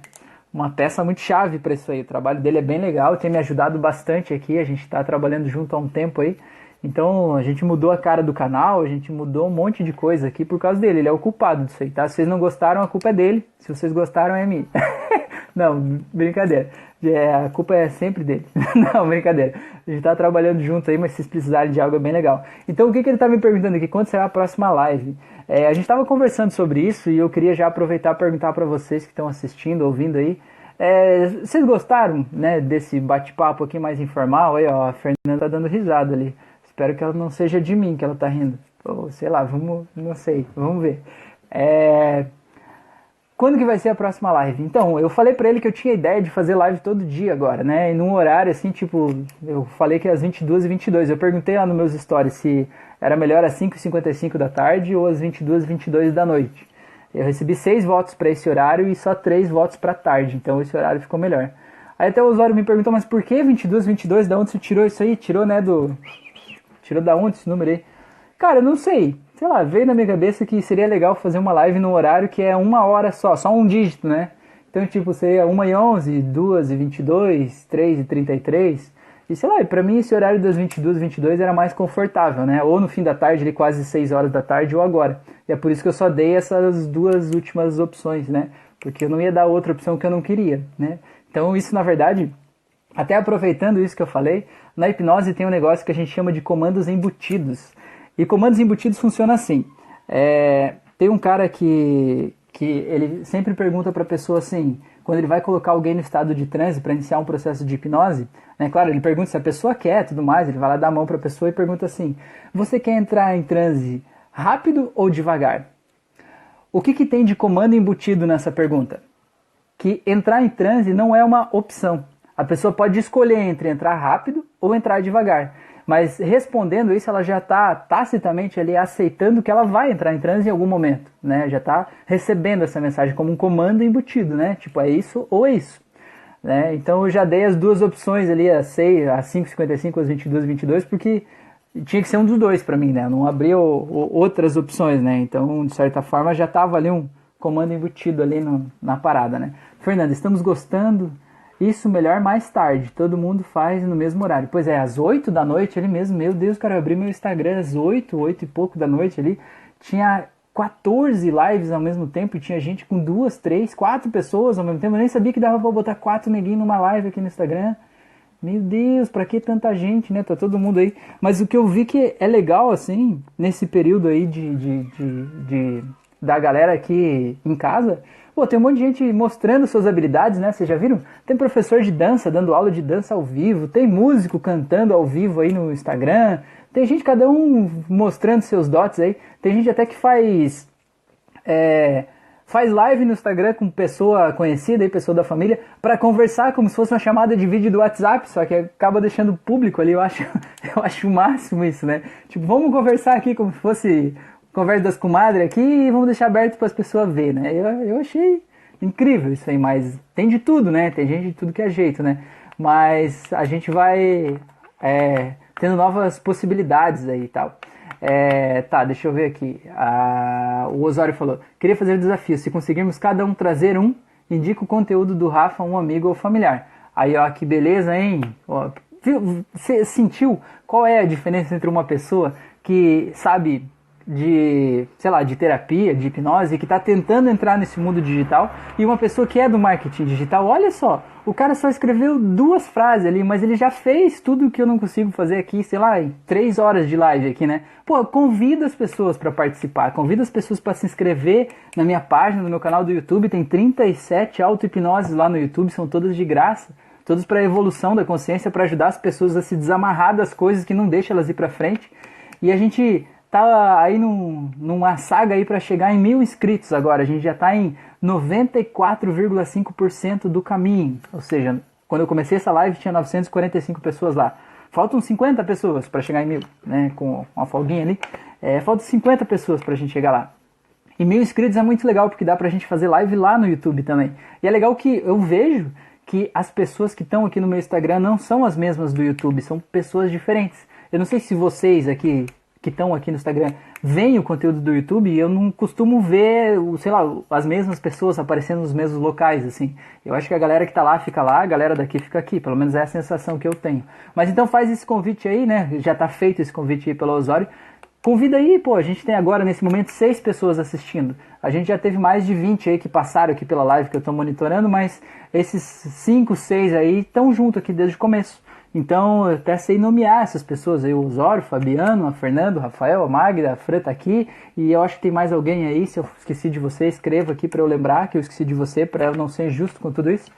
uma peça muito chave para isso aí. O trabalho dele é bem legal, tem me ajudado bastante aqui, a gente está trabalhando junto há um tempo aí. Então a gente mudou a cara do canal, a gente mudou um monte de coisa aqui por causa dele. Ele é o culpado disso aí, tá? Se vocês não gostaram, a culpa é dele. Se vocês gostaram, é minha. não, brincadeira. É, a culpa é sempre dele. não, brincadeira. A gente tá trabalhando junto aí, mas se precisarem de algo é bem legal. Então o que, que ele tá me perguntando aqui? Quando será a próxima live? É, a gente tava conversando sobre isso e eu queria já aproveitar e perguntar para vocês que estão assistindo, ouvindo aí. É, vocês gostaram né, desse bate-papo aqui mais informal? Aí, ó, a Fernanda tá dando risada ali. Espero que ela não seja de mim que ela tá rindo. Ou sei lá, vamos, não sei, vamos ver. É... Quando que vai ser a próxima live? Então, eu falei para ele que eu tinha ideia de fazer live todo dia agora, né? E num horário assim, tipo, eu falei que às 22 e 22 Eu perguntei lá nos meus stories se era melhor às 5 e 55 da tarde ou às 22 e 22 da noite. Eu recebi seis votos para esse horário e só três votos para tarde, então esse horário ficou melhor. Aí até o usuário me perguntou, mas por que 22, 22? Da onde você tirou isso aí? Tirou, né, do Tirou da onde esse número aí? Cara, eu não sei. Sei lá, veio na minha cabeça que seria legal fazer uma live no horário que é uma hora só, só um dígito, né? Então, tipo, seria 1 e 11, 2 e 22, 3 e 33. E sei lá, pra mim esse horário das 22 e 22 era mais confortável, né? Ou no fim da tarde, ali quase 6 horas da tarde, ou agora. E é por isso que eu só dei essas duas últimas opções, né? Porque eu não ia dar outra opção que eu não queria, né? Então, isso na verdade, até aproveitando isso que eu falei, na hipnose tem um negócio que a gente chama de comandos embutidos. E comandos embutidos funciona assim. É, tem um cara que, que ele sempre pergunta para a pessoa assim, quando ele vai colocar alguém no estado de transe para iniciar um processo de hipnose, né, claro, ele pergunta se a pessoa quer tudo mais, ele vai lá dar a mão para a pessoa e pergunta assim: você quer entrar em transe rápido ou devagar? O que, que tem de comando embutido nessa pergunta? Que entrar em transe não é uma opção. A pessoa pode escolher entre entrar rápido ou entrar devagar. Mas respondendo isso, ela já está tacitamente ali aceitando que ela vai entrar em transe em algum momento, né? Já está recebendo essa mensagem como um comando embutido, né? Tipo, é isso ou é isso. Né? Então eu já dei as duas opções ali, a 6, a 5,55, as 22, 22, porque tinha que ser um dos dois para mim, né? não abria outras opções, né? Então, de certa forma, já estava ali um comando embutido ali no, na parada, né? Fernanda, estamos gostando isso melhor mais tarde, todo mundo faz no mesmo horário. Pois é, às 8 da noite ele mesmo, meu Deus, cara, eu abri meu Instagram às 8, 8 e pouco da noite ali, tinha 14 lives ao mesmo tempo e tinha gente com duas, três, quatro pessoas ao mesmo tempo. Eu nem sabia que dava pra botar quatro neguinhos numa live aqui no Instagram. Meu Deus, pra que tanta gente, né? Tá todo mundo aí. Mas o que eu vi que é legal, assim, nesse período aí de, de, de, de da galera aqui em casa, Pô, tem um monte de gente mostrando suas habilidades, né? Vocês já viram? Tem professor de dança dando aula de dança ao vivo, tem músico cantando ao vivo aí no Instagram, tem gente, cada um mostrando seus dotes aí. Tem gente até que faz. É, faz live no Instagram com pessoa conhecida, aí, pessoa da família, para conversar como se fosse uma chamada de vídeo do WhatsApp, só que acaba deixando público ali. Eu acho, eu acho o máximo isso, né? Tipo, vamos conversar aqui como se fosse conversa das comadres aqui e vamos deixar aberto para as pessoas ver, né? Eu, eu achei incrível isso aí, mas tem de tudo, né? Tem gente de tudo que é jeito, né? Mas a gente vai é, tendo novas possibilidades aí e tal. É, tá, deixa eu ver aqui. Ah, o Osório falou: queria fazer o desafio. Se conseguirmos cada um trazer um, indica o conteúdo do Rafa a um amigo ou familiar. Aí, ó, que beleza, hein? Você sentiu qual é a diferença entre uma pessoa que sabe de, sei lá, de terapia, de hipnose, que está tentando entrar nesse mundo digital, e uma pessoa que é do marketing digital, olha só, o cara só escreveu duas frases ali, mas ele já fez tudo o que eu não consigo fazer aqui, sei lá, em três horas de live aqui, né? Pô, convida as pessoas para participar, convida as pessoas para se inscrever na minha página, no meu canal do YouTube, tem 37 auto-hipnoses lá no YouTube, são todas de graça. Todas para a evolução da consciência, para ajudar as pessoas a se desamarrar das coisas que não deixam elas ir para frente. E a gente tá aí num, numa saga aí para chegar em mil inscritos agora. A gente já está em 94,5% do caminho. Ou seja, quando eu comecei essa live tinha 945 pessoas lá. Faltam 50 pessoas para chegar em mil, né? Com uma folguinha ali. É, faltam 50 pessoas para a gente chegar lá. E mil inscritos é muito legal porque dá para a gente fazer live lá no YouTube também. E é legal que eu vejo que as pessoas que estão aqui no meu Instagram não são as mesmas do YouTube, são pessoas diferentes. Eu não sei se vocês aqui que estão aqui no Instagram veem o conteúdo do YouTube e eu não costumo ver, sei lá, as mesmas pessoas aparecendo nos mesmos locais, assim. Eu acho que a galera que tá lá fica lá, a galera daqui fica aqui, pelo menos é a sensação que eu tenho. Mas então faz esse convite aí, né? Já tá feito esse convite aí pelo Osório. Convida aí, pô, a gente tem agora nesse momento seis pessoas assistindo. A gente já teve mais de 20 aí que passaram aqui pela live que eu estou monitorando, mas esses cinco, seis aí estão junto aqui desde o começo. Então, eu até sei nomear essas pessoas aí, o Osório, o Fabiano, a Fernando, o Rafael, a Magda, a Fran tá aqui, e eu acho que tem mais alguém aí, se eu esqueci de você, escreva aqui para eu lembrar que eu esqueci de você, para eu não ser injusto com tudo isso.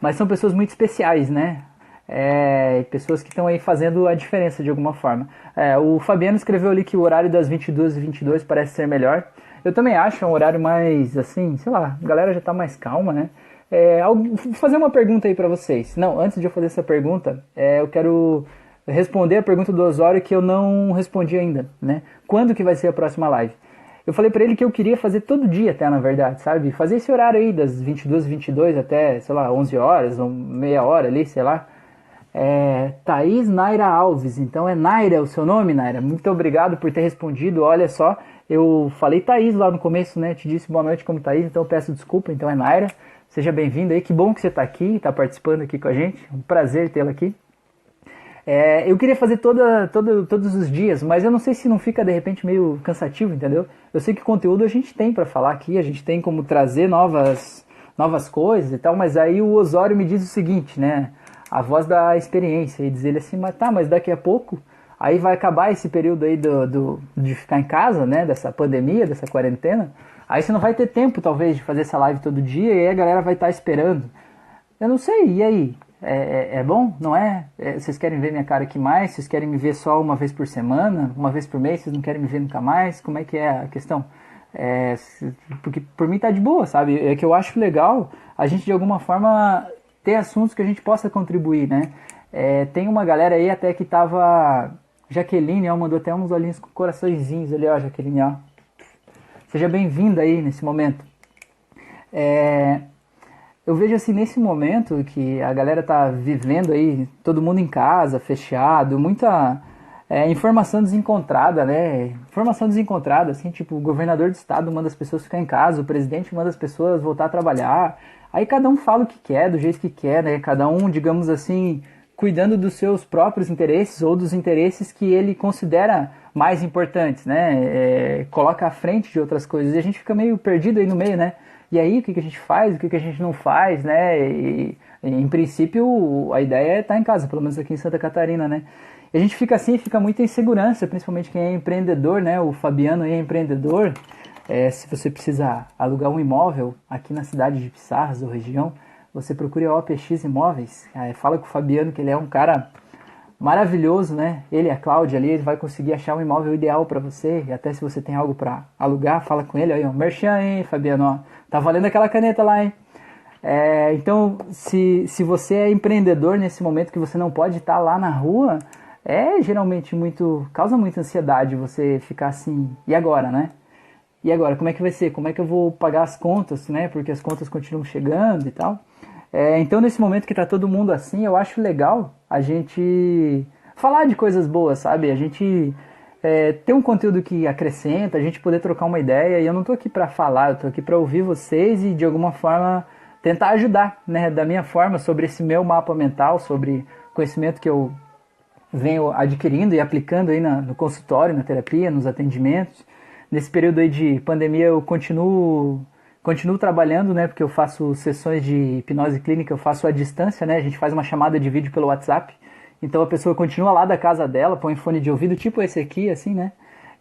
Mas são pessoas muito especiais, né? É, pessoas que estão aí fazendo a diferença de alguma forma. É, o Fabiano escreveu ali que o horário das 22 e 22 parece ser melhor. Eu também acho um horário mais, assim, sei lá, a galera já tá mais calma, né? É, vou fazer uma pergunta aí para vocês. Não, antes de eu fazer essa pergunta, é, eu quero responder a pergunta do Osório que eu não respondi ainda, né? Quando que vai ser a próxima live? Eu falei para ele que eu queria fazer todo dia até, na verdade, sabe? Fazer esse horário aí das 22 22 até, sei lá, 11 horas, ou meia hora ali, sei lá. É, Thaís Naira Alves, então é Naira o seu nome, Naira? Muito obrigado por ter respondido, olha só, eu falei Thaís lá no começo, né? Te disse boa noite como Thaís, então peço desculpa, então é Naira. Seja bem-vindo aí, que bom que você está aqui, está participando aqui com a gente, um prazer tê-la aqui. É, eu queria fazer toda, toda, todos os dias, mas eu não sei se não fica de repente meio cansativo, entendeu? Eu sei que conteúdo a gente tem para falar aqui, a gente tem como trazer novas, novas coisas e tal, mas aí o Osório me diz o seguinte, né? A voz da experiência, e diz ele assim, mas tá, mas daqui a pouco, aí vai acabar esse período aí do, do, de ficar em casa, né? Dessa pandemia, dessa quarentena. Aí você não vai ter tempo, talvez, de fazer essa live todo dia e aí a galera vai estar tá esperando. Eu não sei, e aí? É, é, é bom? Não é? é? Vocês querem ver minha cara aqui mais? Vocês querem me ver só uma vez por semana? Uma vez por mês? Vocês não querem me ver nunca mais? Como é que é a questão? É, porque por mim tá de boa, sabe? É que eu acho legal a gente de alguma forma ter assuntos que a gente possa contribuir, né? É, tem uma galera aí até que tava. Jaqueline, ó, mandou até uns olhinhos com coraçõezinhos ali, ó, Jaqueline, ó. Seja bem-vinda aí nesse momento. É, eu vejo assim nesse momento que a galera tá vivendo aí, todo mundo em casa, fechado, muita é, informação desencontrada, né? Informação desencontrada, assim, tipo, o governador do estado manda as pessoas ficar em casa, o presidente manda as pessoas voltar a trabalhar. Aí cada um fala o que quer, do jeito que quer, né? Cada um, digamos assim, cuidando dos seus próprios interesses ou dos interesses que ele considera mais importantes, né? É, coloca à frente de outras coisas. E a gente fica meio perdido aí no meio, né? E aí, o que, que a gente faz, o que, que a gente não faz, né? E, em princípio, a ideia é estar em casa, pelo menos aqui em Santa Catarina, né? E a gente fica assim, fica muita insegurança, principalmente quem é empreendedor, né? O Fabiano é empreendedor. É, se você precisa alugar um imóvel aqui na cidade de Pissarras ou região, você procure a OPX Imóveis. É, fala com o Fabiano que ele é um cara maravilhoso, né? Ele a Cláudia ali, ele vai conseguir achar um imóvel ideal para você. E até se você tem algo para alugar, fala com ele. Aí, ó, merchan, hein, Fabiano? Ó, tá valendo aquela caneta lá, hein? É, então, se, se você é empreendedor nesse momento que você não pode estar lá na rua, é geralmente muito. causa muita ansiedade você ficar assim, e agora, né? E agora, como é que vai ser? Como é que eu vou pagar as contas, né? Porque as contas continuam chegando e tal. É, então, nesse momento que está todo mundo assim, eu acho legal a gente falar de coisas boas, sabe? A gente é, ter um conteúdo que acrescenta, a gente poder trocar uma ideia. E eu não estou aqui para falar, eu estou aqui para ouvir vocês e de alguma forma tentar ajudar, né? Da minha forma, sobre esse meu mapa mental, sobre conhecimento que eu venho adquirindo e aplicando aí na, no consultório, na terapia, nos atendimentos. Nesse período aí de pandemia eu continuo Continuo trabalhando, né, porque eu faço sessões de hipnose clínica, eu faço à distância, né, a gente faz uma chamada de vídeo pelo WhatsApp, então a pessoa continua lá da casa dela, põe fone de ouvido, tipo esse aqui, assim, né,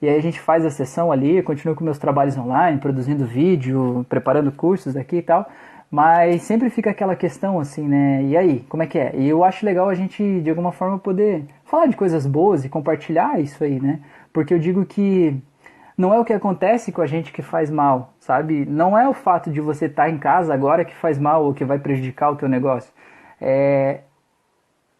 e aí a gente faz a sessão ali, eu continuo com meus trabalhos online, produzindo vídeo, preparando cursos aqui e tal, mas sempre fica aquela questão assim, né, e aí, como é que é? E eu acho legal a gente, de alguma forma, poder falar de coisas boas e compartilhar isso aí, né, porque eu digo que não é o que acontece com a gente que faz mal, sabe? Não é o fato de você estar tá em casa agora que faz mal ou que vai prejudicar o teu negócio. É,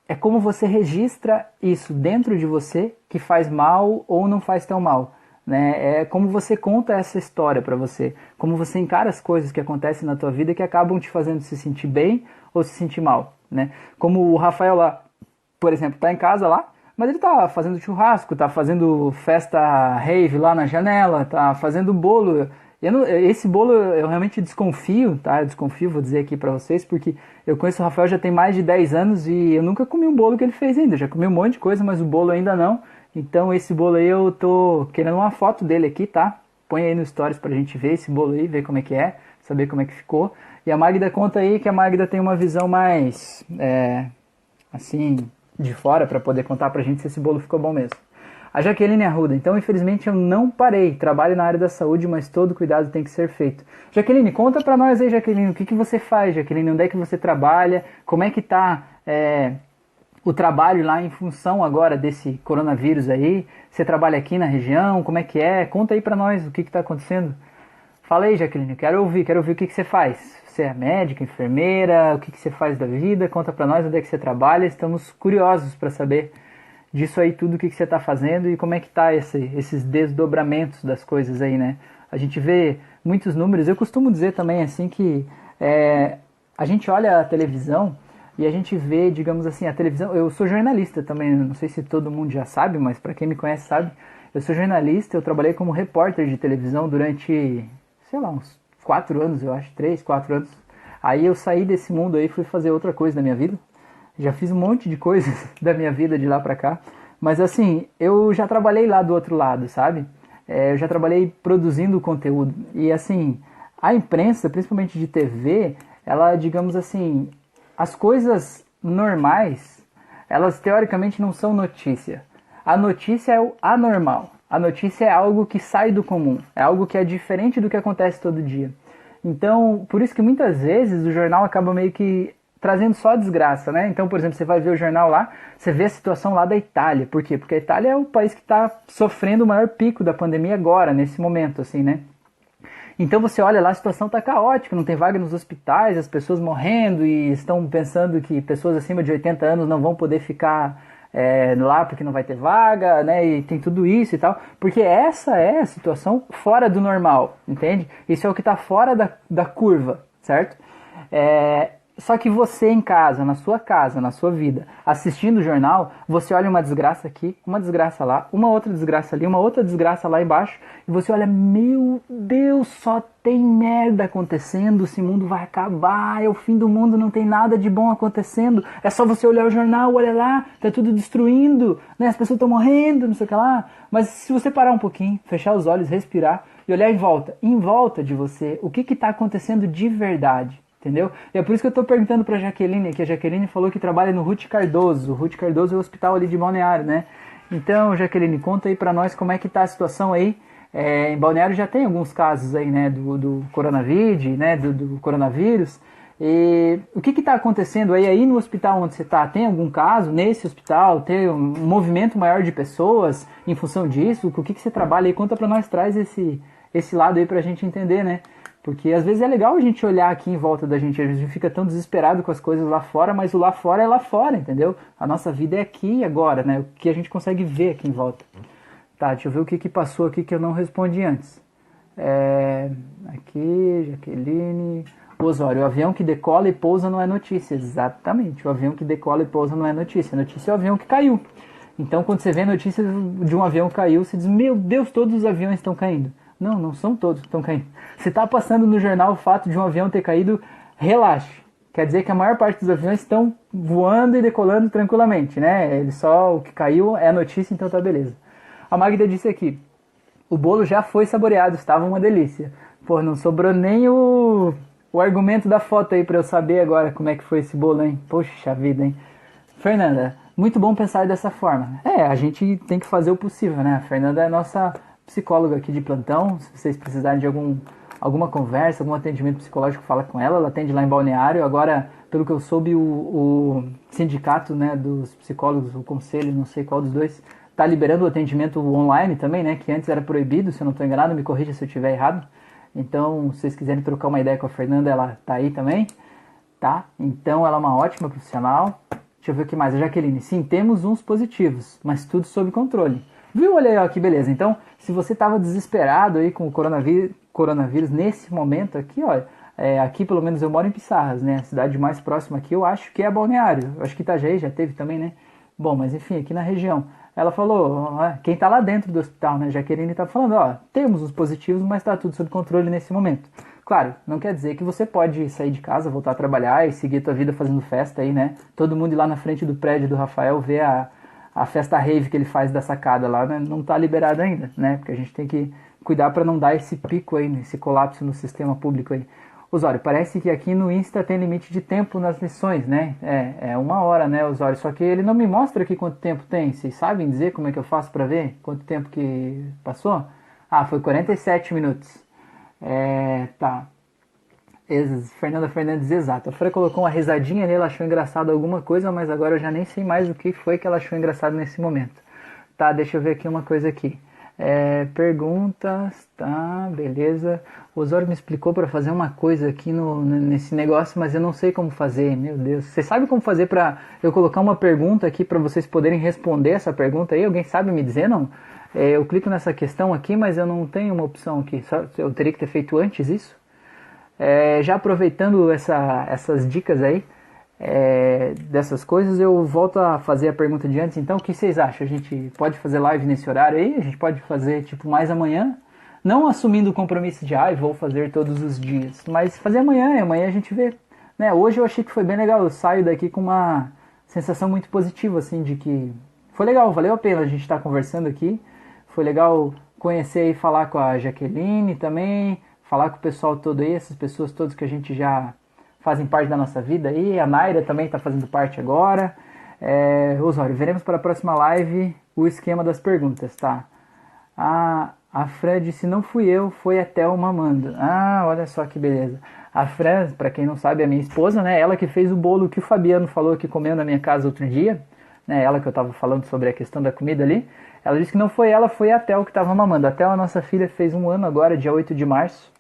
é como você registra isso dentro de você que faz mal ou não faz tão mal. Né? É como você conta essa história para você, como você encara as coisas que acontecem na tua vida que acabam te fazendo se sentir bem ou se sentir mal. Né? Como o Rafael lá, por exemplo, está em casa lá, mas ele tá fazendo churrasco, tá fazendo festa rave lá na janela, tá fazendo bolo. Não, esse bolo eu realmente desconfio, tá? Eu desconfio, vou dizer aqui para vocês, porque eu conheço o Rafael já tem mais de 10 anos e eu nunca comi um bolo que ele fez ainda. Já comi um monte de coisa, mas o bolo ainda não. Então esse bolo aí eu tô querendo uma foto dele aqui, tá? Põe aí no stories pra gente ver esse bolo aí, ver como é que é, saber como é que ficou. E a Magda conta aí que a Magda tem uma visão mais, é, assim, de fora para poder contar pra gente se esse bolo ficou bom mesmo. A Jaqueline Arruda, então infelizmente eu não parei, trabalho na área da saúde, mas todo cuidado tem que ser feito. Jaqueline, conta pra nós aí, Jaqueline, o que, que você faz, Jaqueline, onde é que você trabalha, como é que tá é, o trabalho lá em função agora desse coronavírus aí, você trabalha aqui na região, como é que é, conta aí pra nós o que que tá acontecendo. Fala aí, Jaqueline, quero ouvir, quero ouvir o que, que você faz. Você é médica, enfermeira? O que, que você faz da vida? Conta para nós onde é que você trabalha. Estamos curiosos para saber disso aí tudo, o que, que você está fazendo e como é que tá esse, esses desdobramentos das coisas aí, né? A gente vê muitos números. Eu costumo dizer também assim que é, a gente olha a televisão e a gente vê, digamos assim, a televisão. Eu sou jornalista também, não sei se todo mundo já sabe, mas para quem me conhece sabe. Eu sou jornalista, eu trabalhei como repórter de televisão durante, sei lá, uns quatro anos, eu acho, três, quatro anos. Aí eu saí desse mundo aí, fui fazer outra coisa da minha vida. Já fiz um monte de coisas da minha vida de lá pra cá. Mas assim, eu já trabalhei lá do outro lado, sabe? É, eu já trabalhei produzindo conteúdo. E assim, a imprensa, principalmente de TV, ela, digamos assim, as coisas normais, elas teoricamente não são notícia. A notícia é o anormal. A notícia é algo que sai do comum, é algo que é diferente do que acontece todo dia. Então, por isso que muitas vezes o jornal acaba meio que trazendo só desgraça, né? Então, por exemplo, você vai ver o jornal lá, você vê a situação lá da Itália. Por quê? Porque a Itália é o país que está sofrendo o maior pico da pandemia agora, nesse momento, assim, né? Então você olha lá, a situação está caótica, não tem vaga nos hospitais, as pessoas morrendo e estão pensando que pessoas acima de 80 anos não vão poder ficar é, lá porque não vai ter vaga, né? E tem tudo isso e tal. Porque essa é a situação fora do normal, entende? Isso é o que está fora da, da curva, certo? É, só que você em casa, na sua casa, na sua vida, assistindo o jornal, você olha uma desgraça aqui, uma desgraça lá, uma outra desgraça ali, uma outra desgraça lá embaixo, e você olha, meu Deus, só tem merda acontecendo, esse mundo vai acabar, é o fim do mundo, não tem nada de bom acontecendo. É só você olhar o jornal, olha lá, tá tudo destruindo, né? As pessoas estão morrendo, não sei o que lá. Mas se você parar um pouquinho, fechar os olhos, respirar e olhar em volta, em volta de você, o que está acontecendo de verdade? Entendeu? E é por isso que eu estou perguntando para a Jaqueline, que a Jaqueline falou que trabalha no Ruth Cardoso. O Ruth Cardoso é o hospital ali de Balneário, né? Então, Jaqueline, conta aí para nós como é que tá a situação aí É, em Balneário já tem alguns casos aí, né, do, do coronavírus, né, do, do coronavírus. E o que está acontecendo aí, aí no hospital onde você está? Tem algum caso nesse hospital? Tem um movimento maior de pessoas em função disso? O que, que você trabalha aí? Conta para nós, traz esse, esse lado aí para a gente entender, né? Porque às vezes é legal a gente olhar aqui em volta da gente, a gente fica tão desesperado com as coisas lá fora, mas o lá fora é lá fora, entendeu? A nossa vida é aqui e agora, né? O que a gente consegue ver aqui em volta. Tá, deixa eu ver o que, que passou aqui que eu não respondi antes. É, aqui, Jaqueline. Osório, o avião que decola e pousa não é notícia. Exatamente, o avião que decola e pousa não é notícia. Notícia é o avião que caiu. Então, quando você vê notícias de um avião caiu, você diz: Meu Deus, todos os aviões estão caindo. Não, não são todos que estão caindo. Se está passando no jornal o fato de um avião ter caído, relaxe. Quer dizer que a maior parte dos aviões estão voando e decolando tranquilamente, né? Ele só o que caiu é a notícia, então tá beleza. A Magda disse aqui: o bolo já foi saboreado, estava uma delícia. Pô, não sobrou nem o o argumento da foto aí para eu saber agora como é que foi esse bolo, hein? Poxa vida, hein? Fernanda, muito bom pensar dessa forma. É, a gente tem que fazer o possível, né? A Fernanda é nossa psicóloga aqui de plantão. Se vocês precisarem de algum, alguma conversa, algum atendimento psicológico, fala com ela. Ela atende lá em Balneário. Agora, pelo que eu soube, o, o sindicato né, dos psicólogos, o conselho, não sei qual dos dois, está liberando o atendimento online também, né? Que antes era proibido, se eu não estou enganado, me corrija se eu estiver errado. Então, se vocês quiserem trocar uma ideia com a Fernanda, ela tá aí também, tá? Então, ela é uma ótima profissional. Deixa eu ver o que mais. A Jaqueline, sim, temos uns positivos, mas tudo sob controle. Viu? Olha aí, ó, que beleza. Então, se você estava desesperado aí com o coronavírus, coronavírus nesse momento aqui, olha, é, aqui pelo menos eu moro em Pissarras, né? A cidade mais próxima aqui eu acho que é Balneário. Eu acho que Itajaí já teve também, né? Bom, mas enfim, aqui na região. Ela falou, quem está lá dentro do hospital, né? Jaqueline está falando, ó, temos os positivos, mas está tudo sob controle nesse momento. Claro, não quer dizer que você pode sair de casa, voltar a trabalhar e seguir a tua vida fazendo festa aí, né? Todo mundo ir lá na frente do prédio do Rafael ver a, a festa rave que ele faz da sacada lá, né? não está liberado ainda, né? Porque a gente tem que cuidar para não dar esse pico aí, esse colapso no sistema público aí. Osório, parece que aqui no Insta tem limite de tempo nas lições, né? É, é uma hora, né, Osório? Só que ele não me mostra aqui quanto tempo tem. Vocês sabem dizer como é que eu faço para ver quanto tempo que passou? Ah, foi 47 minutos. É, tá. Fernanda Fernandes, exato. A Fran colocou uma risadinha ali, ela achou engraçado alguma coisa, mas agora eu já nem sei mais o que foi que ela achou engraçado nesse momento. Tá, deixa eu ver aqui uma coisa aqui. É, perguntas, tá, beleza. O Osório me explicou para fazer uma coisa aqui no, nesse negócio, mas eu não sei como fazer, meu Deus. Você sabe como fazer para eu colocar uma pergunta aqui para vocês poderem responder essa pergunta aí? Alguém sabe me dizer, não? É, eu clico nessa questão aqui, mas eu não tenho uma opção aqui. Eu teria que ter feito antes isso? É, já aproveitando essa, essas dicas aí, é, dessas coisas, eu volto a fazer a pergunta de antes. Então, o que vocês acham? A gente pode fazer live nesse horário aí? A gente pode fazer tipo mais amanhã? Não assumindo o compromisso de, ah, vou fazer todos os dias, mas fazer amanhã e amanhã a gente vê. Né? Hoje eu achei que foi bem legal. Eu saio daqui com uma sensação muito positiva, assim, de que foi legal, valeu a pena a gente estar tá conversando aqui. Foi legal conhecer e falar com a Jaqueline também, falar com o pessoal todo aí, essas pessoas todas que a gente já fazem parte da nossa vida aí. A Naira também está fazendo parte agora. É, Osório, veremos para a próxima live o esquema das perguntas, tá? A, a Fran disse, não fui eu, foi a Thelma Amanda. Ah, olha só que beleza. A Fran, para quem não sabe, é a minha esposa, né? Ela que fez o bolo que o Fabiano falou que comeu na minha casa outro dia. Né? Ela que eu estava falando sobre a questão da comida ali. Ela disse que não foi ela, foi a Tel que estava mamando. A Tel, a nossa filha, fez um ano agora, dia 8 de março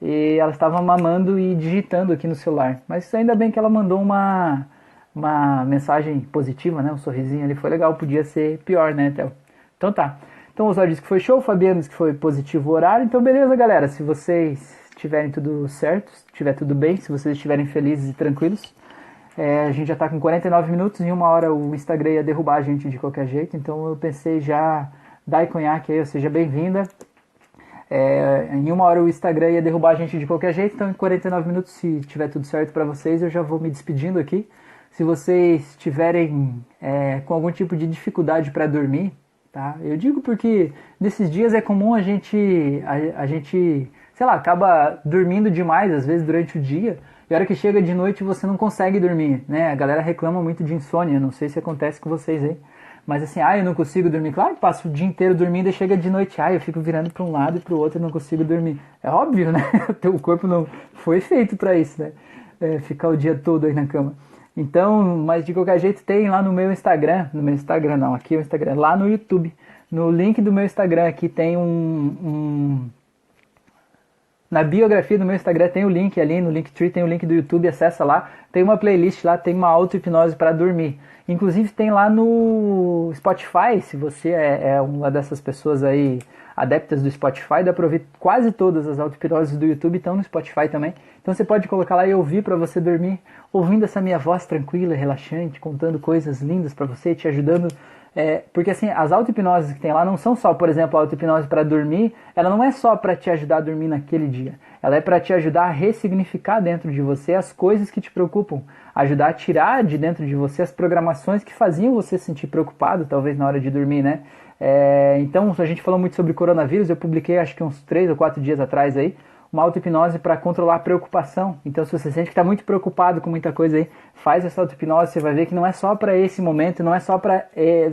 e ela estava mamando e digitando aqui no celular. Mas ainda bem que ela mandou uma, uma mensagem positiva, né? Um sorrisinho ali, foi legal, podia ser pior, né, Théo? Então tá. Então o Osório disse que foi show, o Fabiano disse que foi positivo o horário. Então beleza, galera. Se vocês tiverem tudo certo, se tiver tudo bem, se vocês estiverem felizes e tranquilos, é, a gente já está com 49 minutos, em uma hora o Instagram ia derrubar a gente de qualquer jeito. Então eu pensei já, Dai Conhaque aí, seja bem-vinda. É, em uma hora o Instagram ia derrubar a gente de qualquer jeito, então em 49 minutos, se tiver tudo certo para vocês, eu já vou me despedindo aqui. Se vocês tiverem é, com algum tipo de dificuldade para dormir, tá? Eu digo porque nesses dias é comum a gente, a, a, gente, sei lá, acaba dormindo demais às vezes durante o dia. E a hora que chega de noite você não consegue dormir, né? A galera reclama muito de insônia, não sei se acontece com vocês aí. Mas assim, ah, eu não consigo dormir. Claro que passo o dia inteiro dormindo e chega de noite, ah, eu fico virando para um lado e para o outro e não consigo dormir. É óbvio, né? O teu corpo não foi feito para isso, né? É, ficar o dia todo aí na cama. Então, mas de qualquer jeito tem lá no meu Instagram, no meu Instagram não, aqui é o Instagram, lá no YouTube, no link do meu Instagram aqui tem um, um na biografia do meu Instagram tem o link ali, no Linktree tem o link do YouTube, acessa lá. Tem uma playlist lá, tem uma auto-hipnose para dormir. Inclusive tem lá no Spotify, se você é, é, uma dessas pessoas aí adeptas do Spotify, dá pra ouvir quase todas as auto-hipnoses do YouTube estão no Spotify também. Então você pode colocar lá e ouvir para você dormir, ouvindo essa minha voz tranquila, relaxante, contando coisas lindas para você, te ajudando é, porque assim, as auto-hipnoses que tem lá não são só, por exemplo, a auto-hipnose para dormir, ela não é só para te ajudar a dormir naquele dia. Ela é para te ajudar a ressignificar dentro de você as coisas que te preocupam, ajudar a tirar de dentro de você as programações que faziam você se sentir preocupado, talvez na hora de dormir, né? É, então, a gente falou muito sobre coronavírus, eu publiquei acho que uns 3 ou 4 dias atrás aí, uma auto-hipnose para controlar a preocupação. Então, se você sente que está muito preocupado com muita coisa aí, faz essa auto-hipnose, você vai ver que não é só para esse momento, não é só para. É,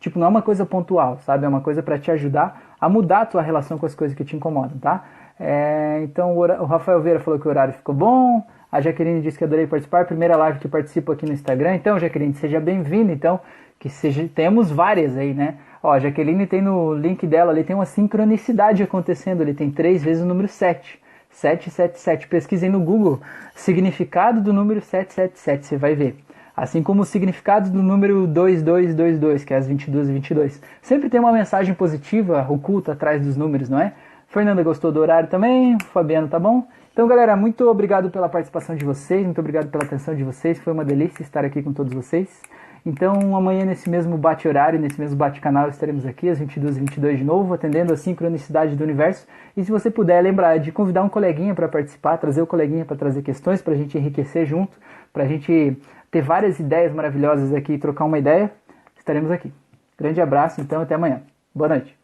tipo, não é uma coisa pontual, sabe? É uma coisa para te ajudar a mudar a tua relação com as coisas que te incomodam, tá? É, então, o Rafael Veira falou que o horário ficou bom. A Jaqueline disse que adorei participar. Primeira live que participo aqui no Instagram. Então, Jaqueline, seja bem-vinda. Então, que seja, temos várias aí, né? Ó, a Jaqueline tem no link dela ali, tem uma sincronicidade acontecendo, ele tem três vezes o número 7. 777. Pesquisem no Google significado do número 777, você vai ver. Assim como o significado do número 2222, que é as 22 e 22. Sempre tem uma mensagem positiva oculta atrás dos números, não é? Fernanda gostou do horário também, Fabiano tá bom? Então, galera, muito obrigado pela participação de vocês, muito obrigado pela atenção de vocês, foi uma delícia estar aqui com todos vocês. Então, amanhã, nesse mesmo bate-horário, nesse mesmo bate-canal, estaremos aqui às 22h22 de novo, atendendo a sincronicidade do universo. E se você puder lembrar de convidar um coleguinha para participar, trazer o coleguinha para trazer questões, para a gente enriquecer junto, para a gente ter várias ideias maravilhosas aqui e trocar uma ideia, estaremos aqui. Grande abraço, então, até amanhã. Boa noite.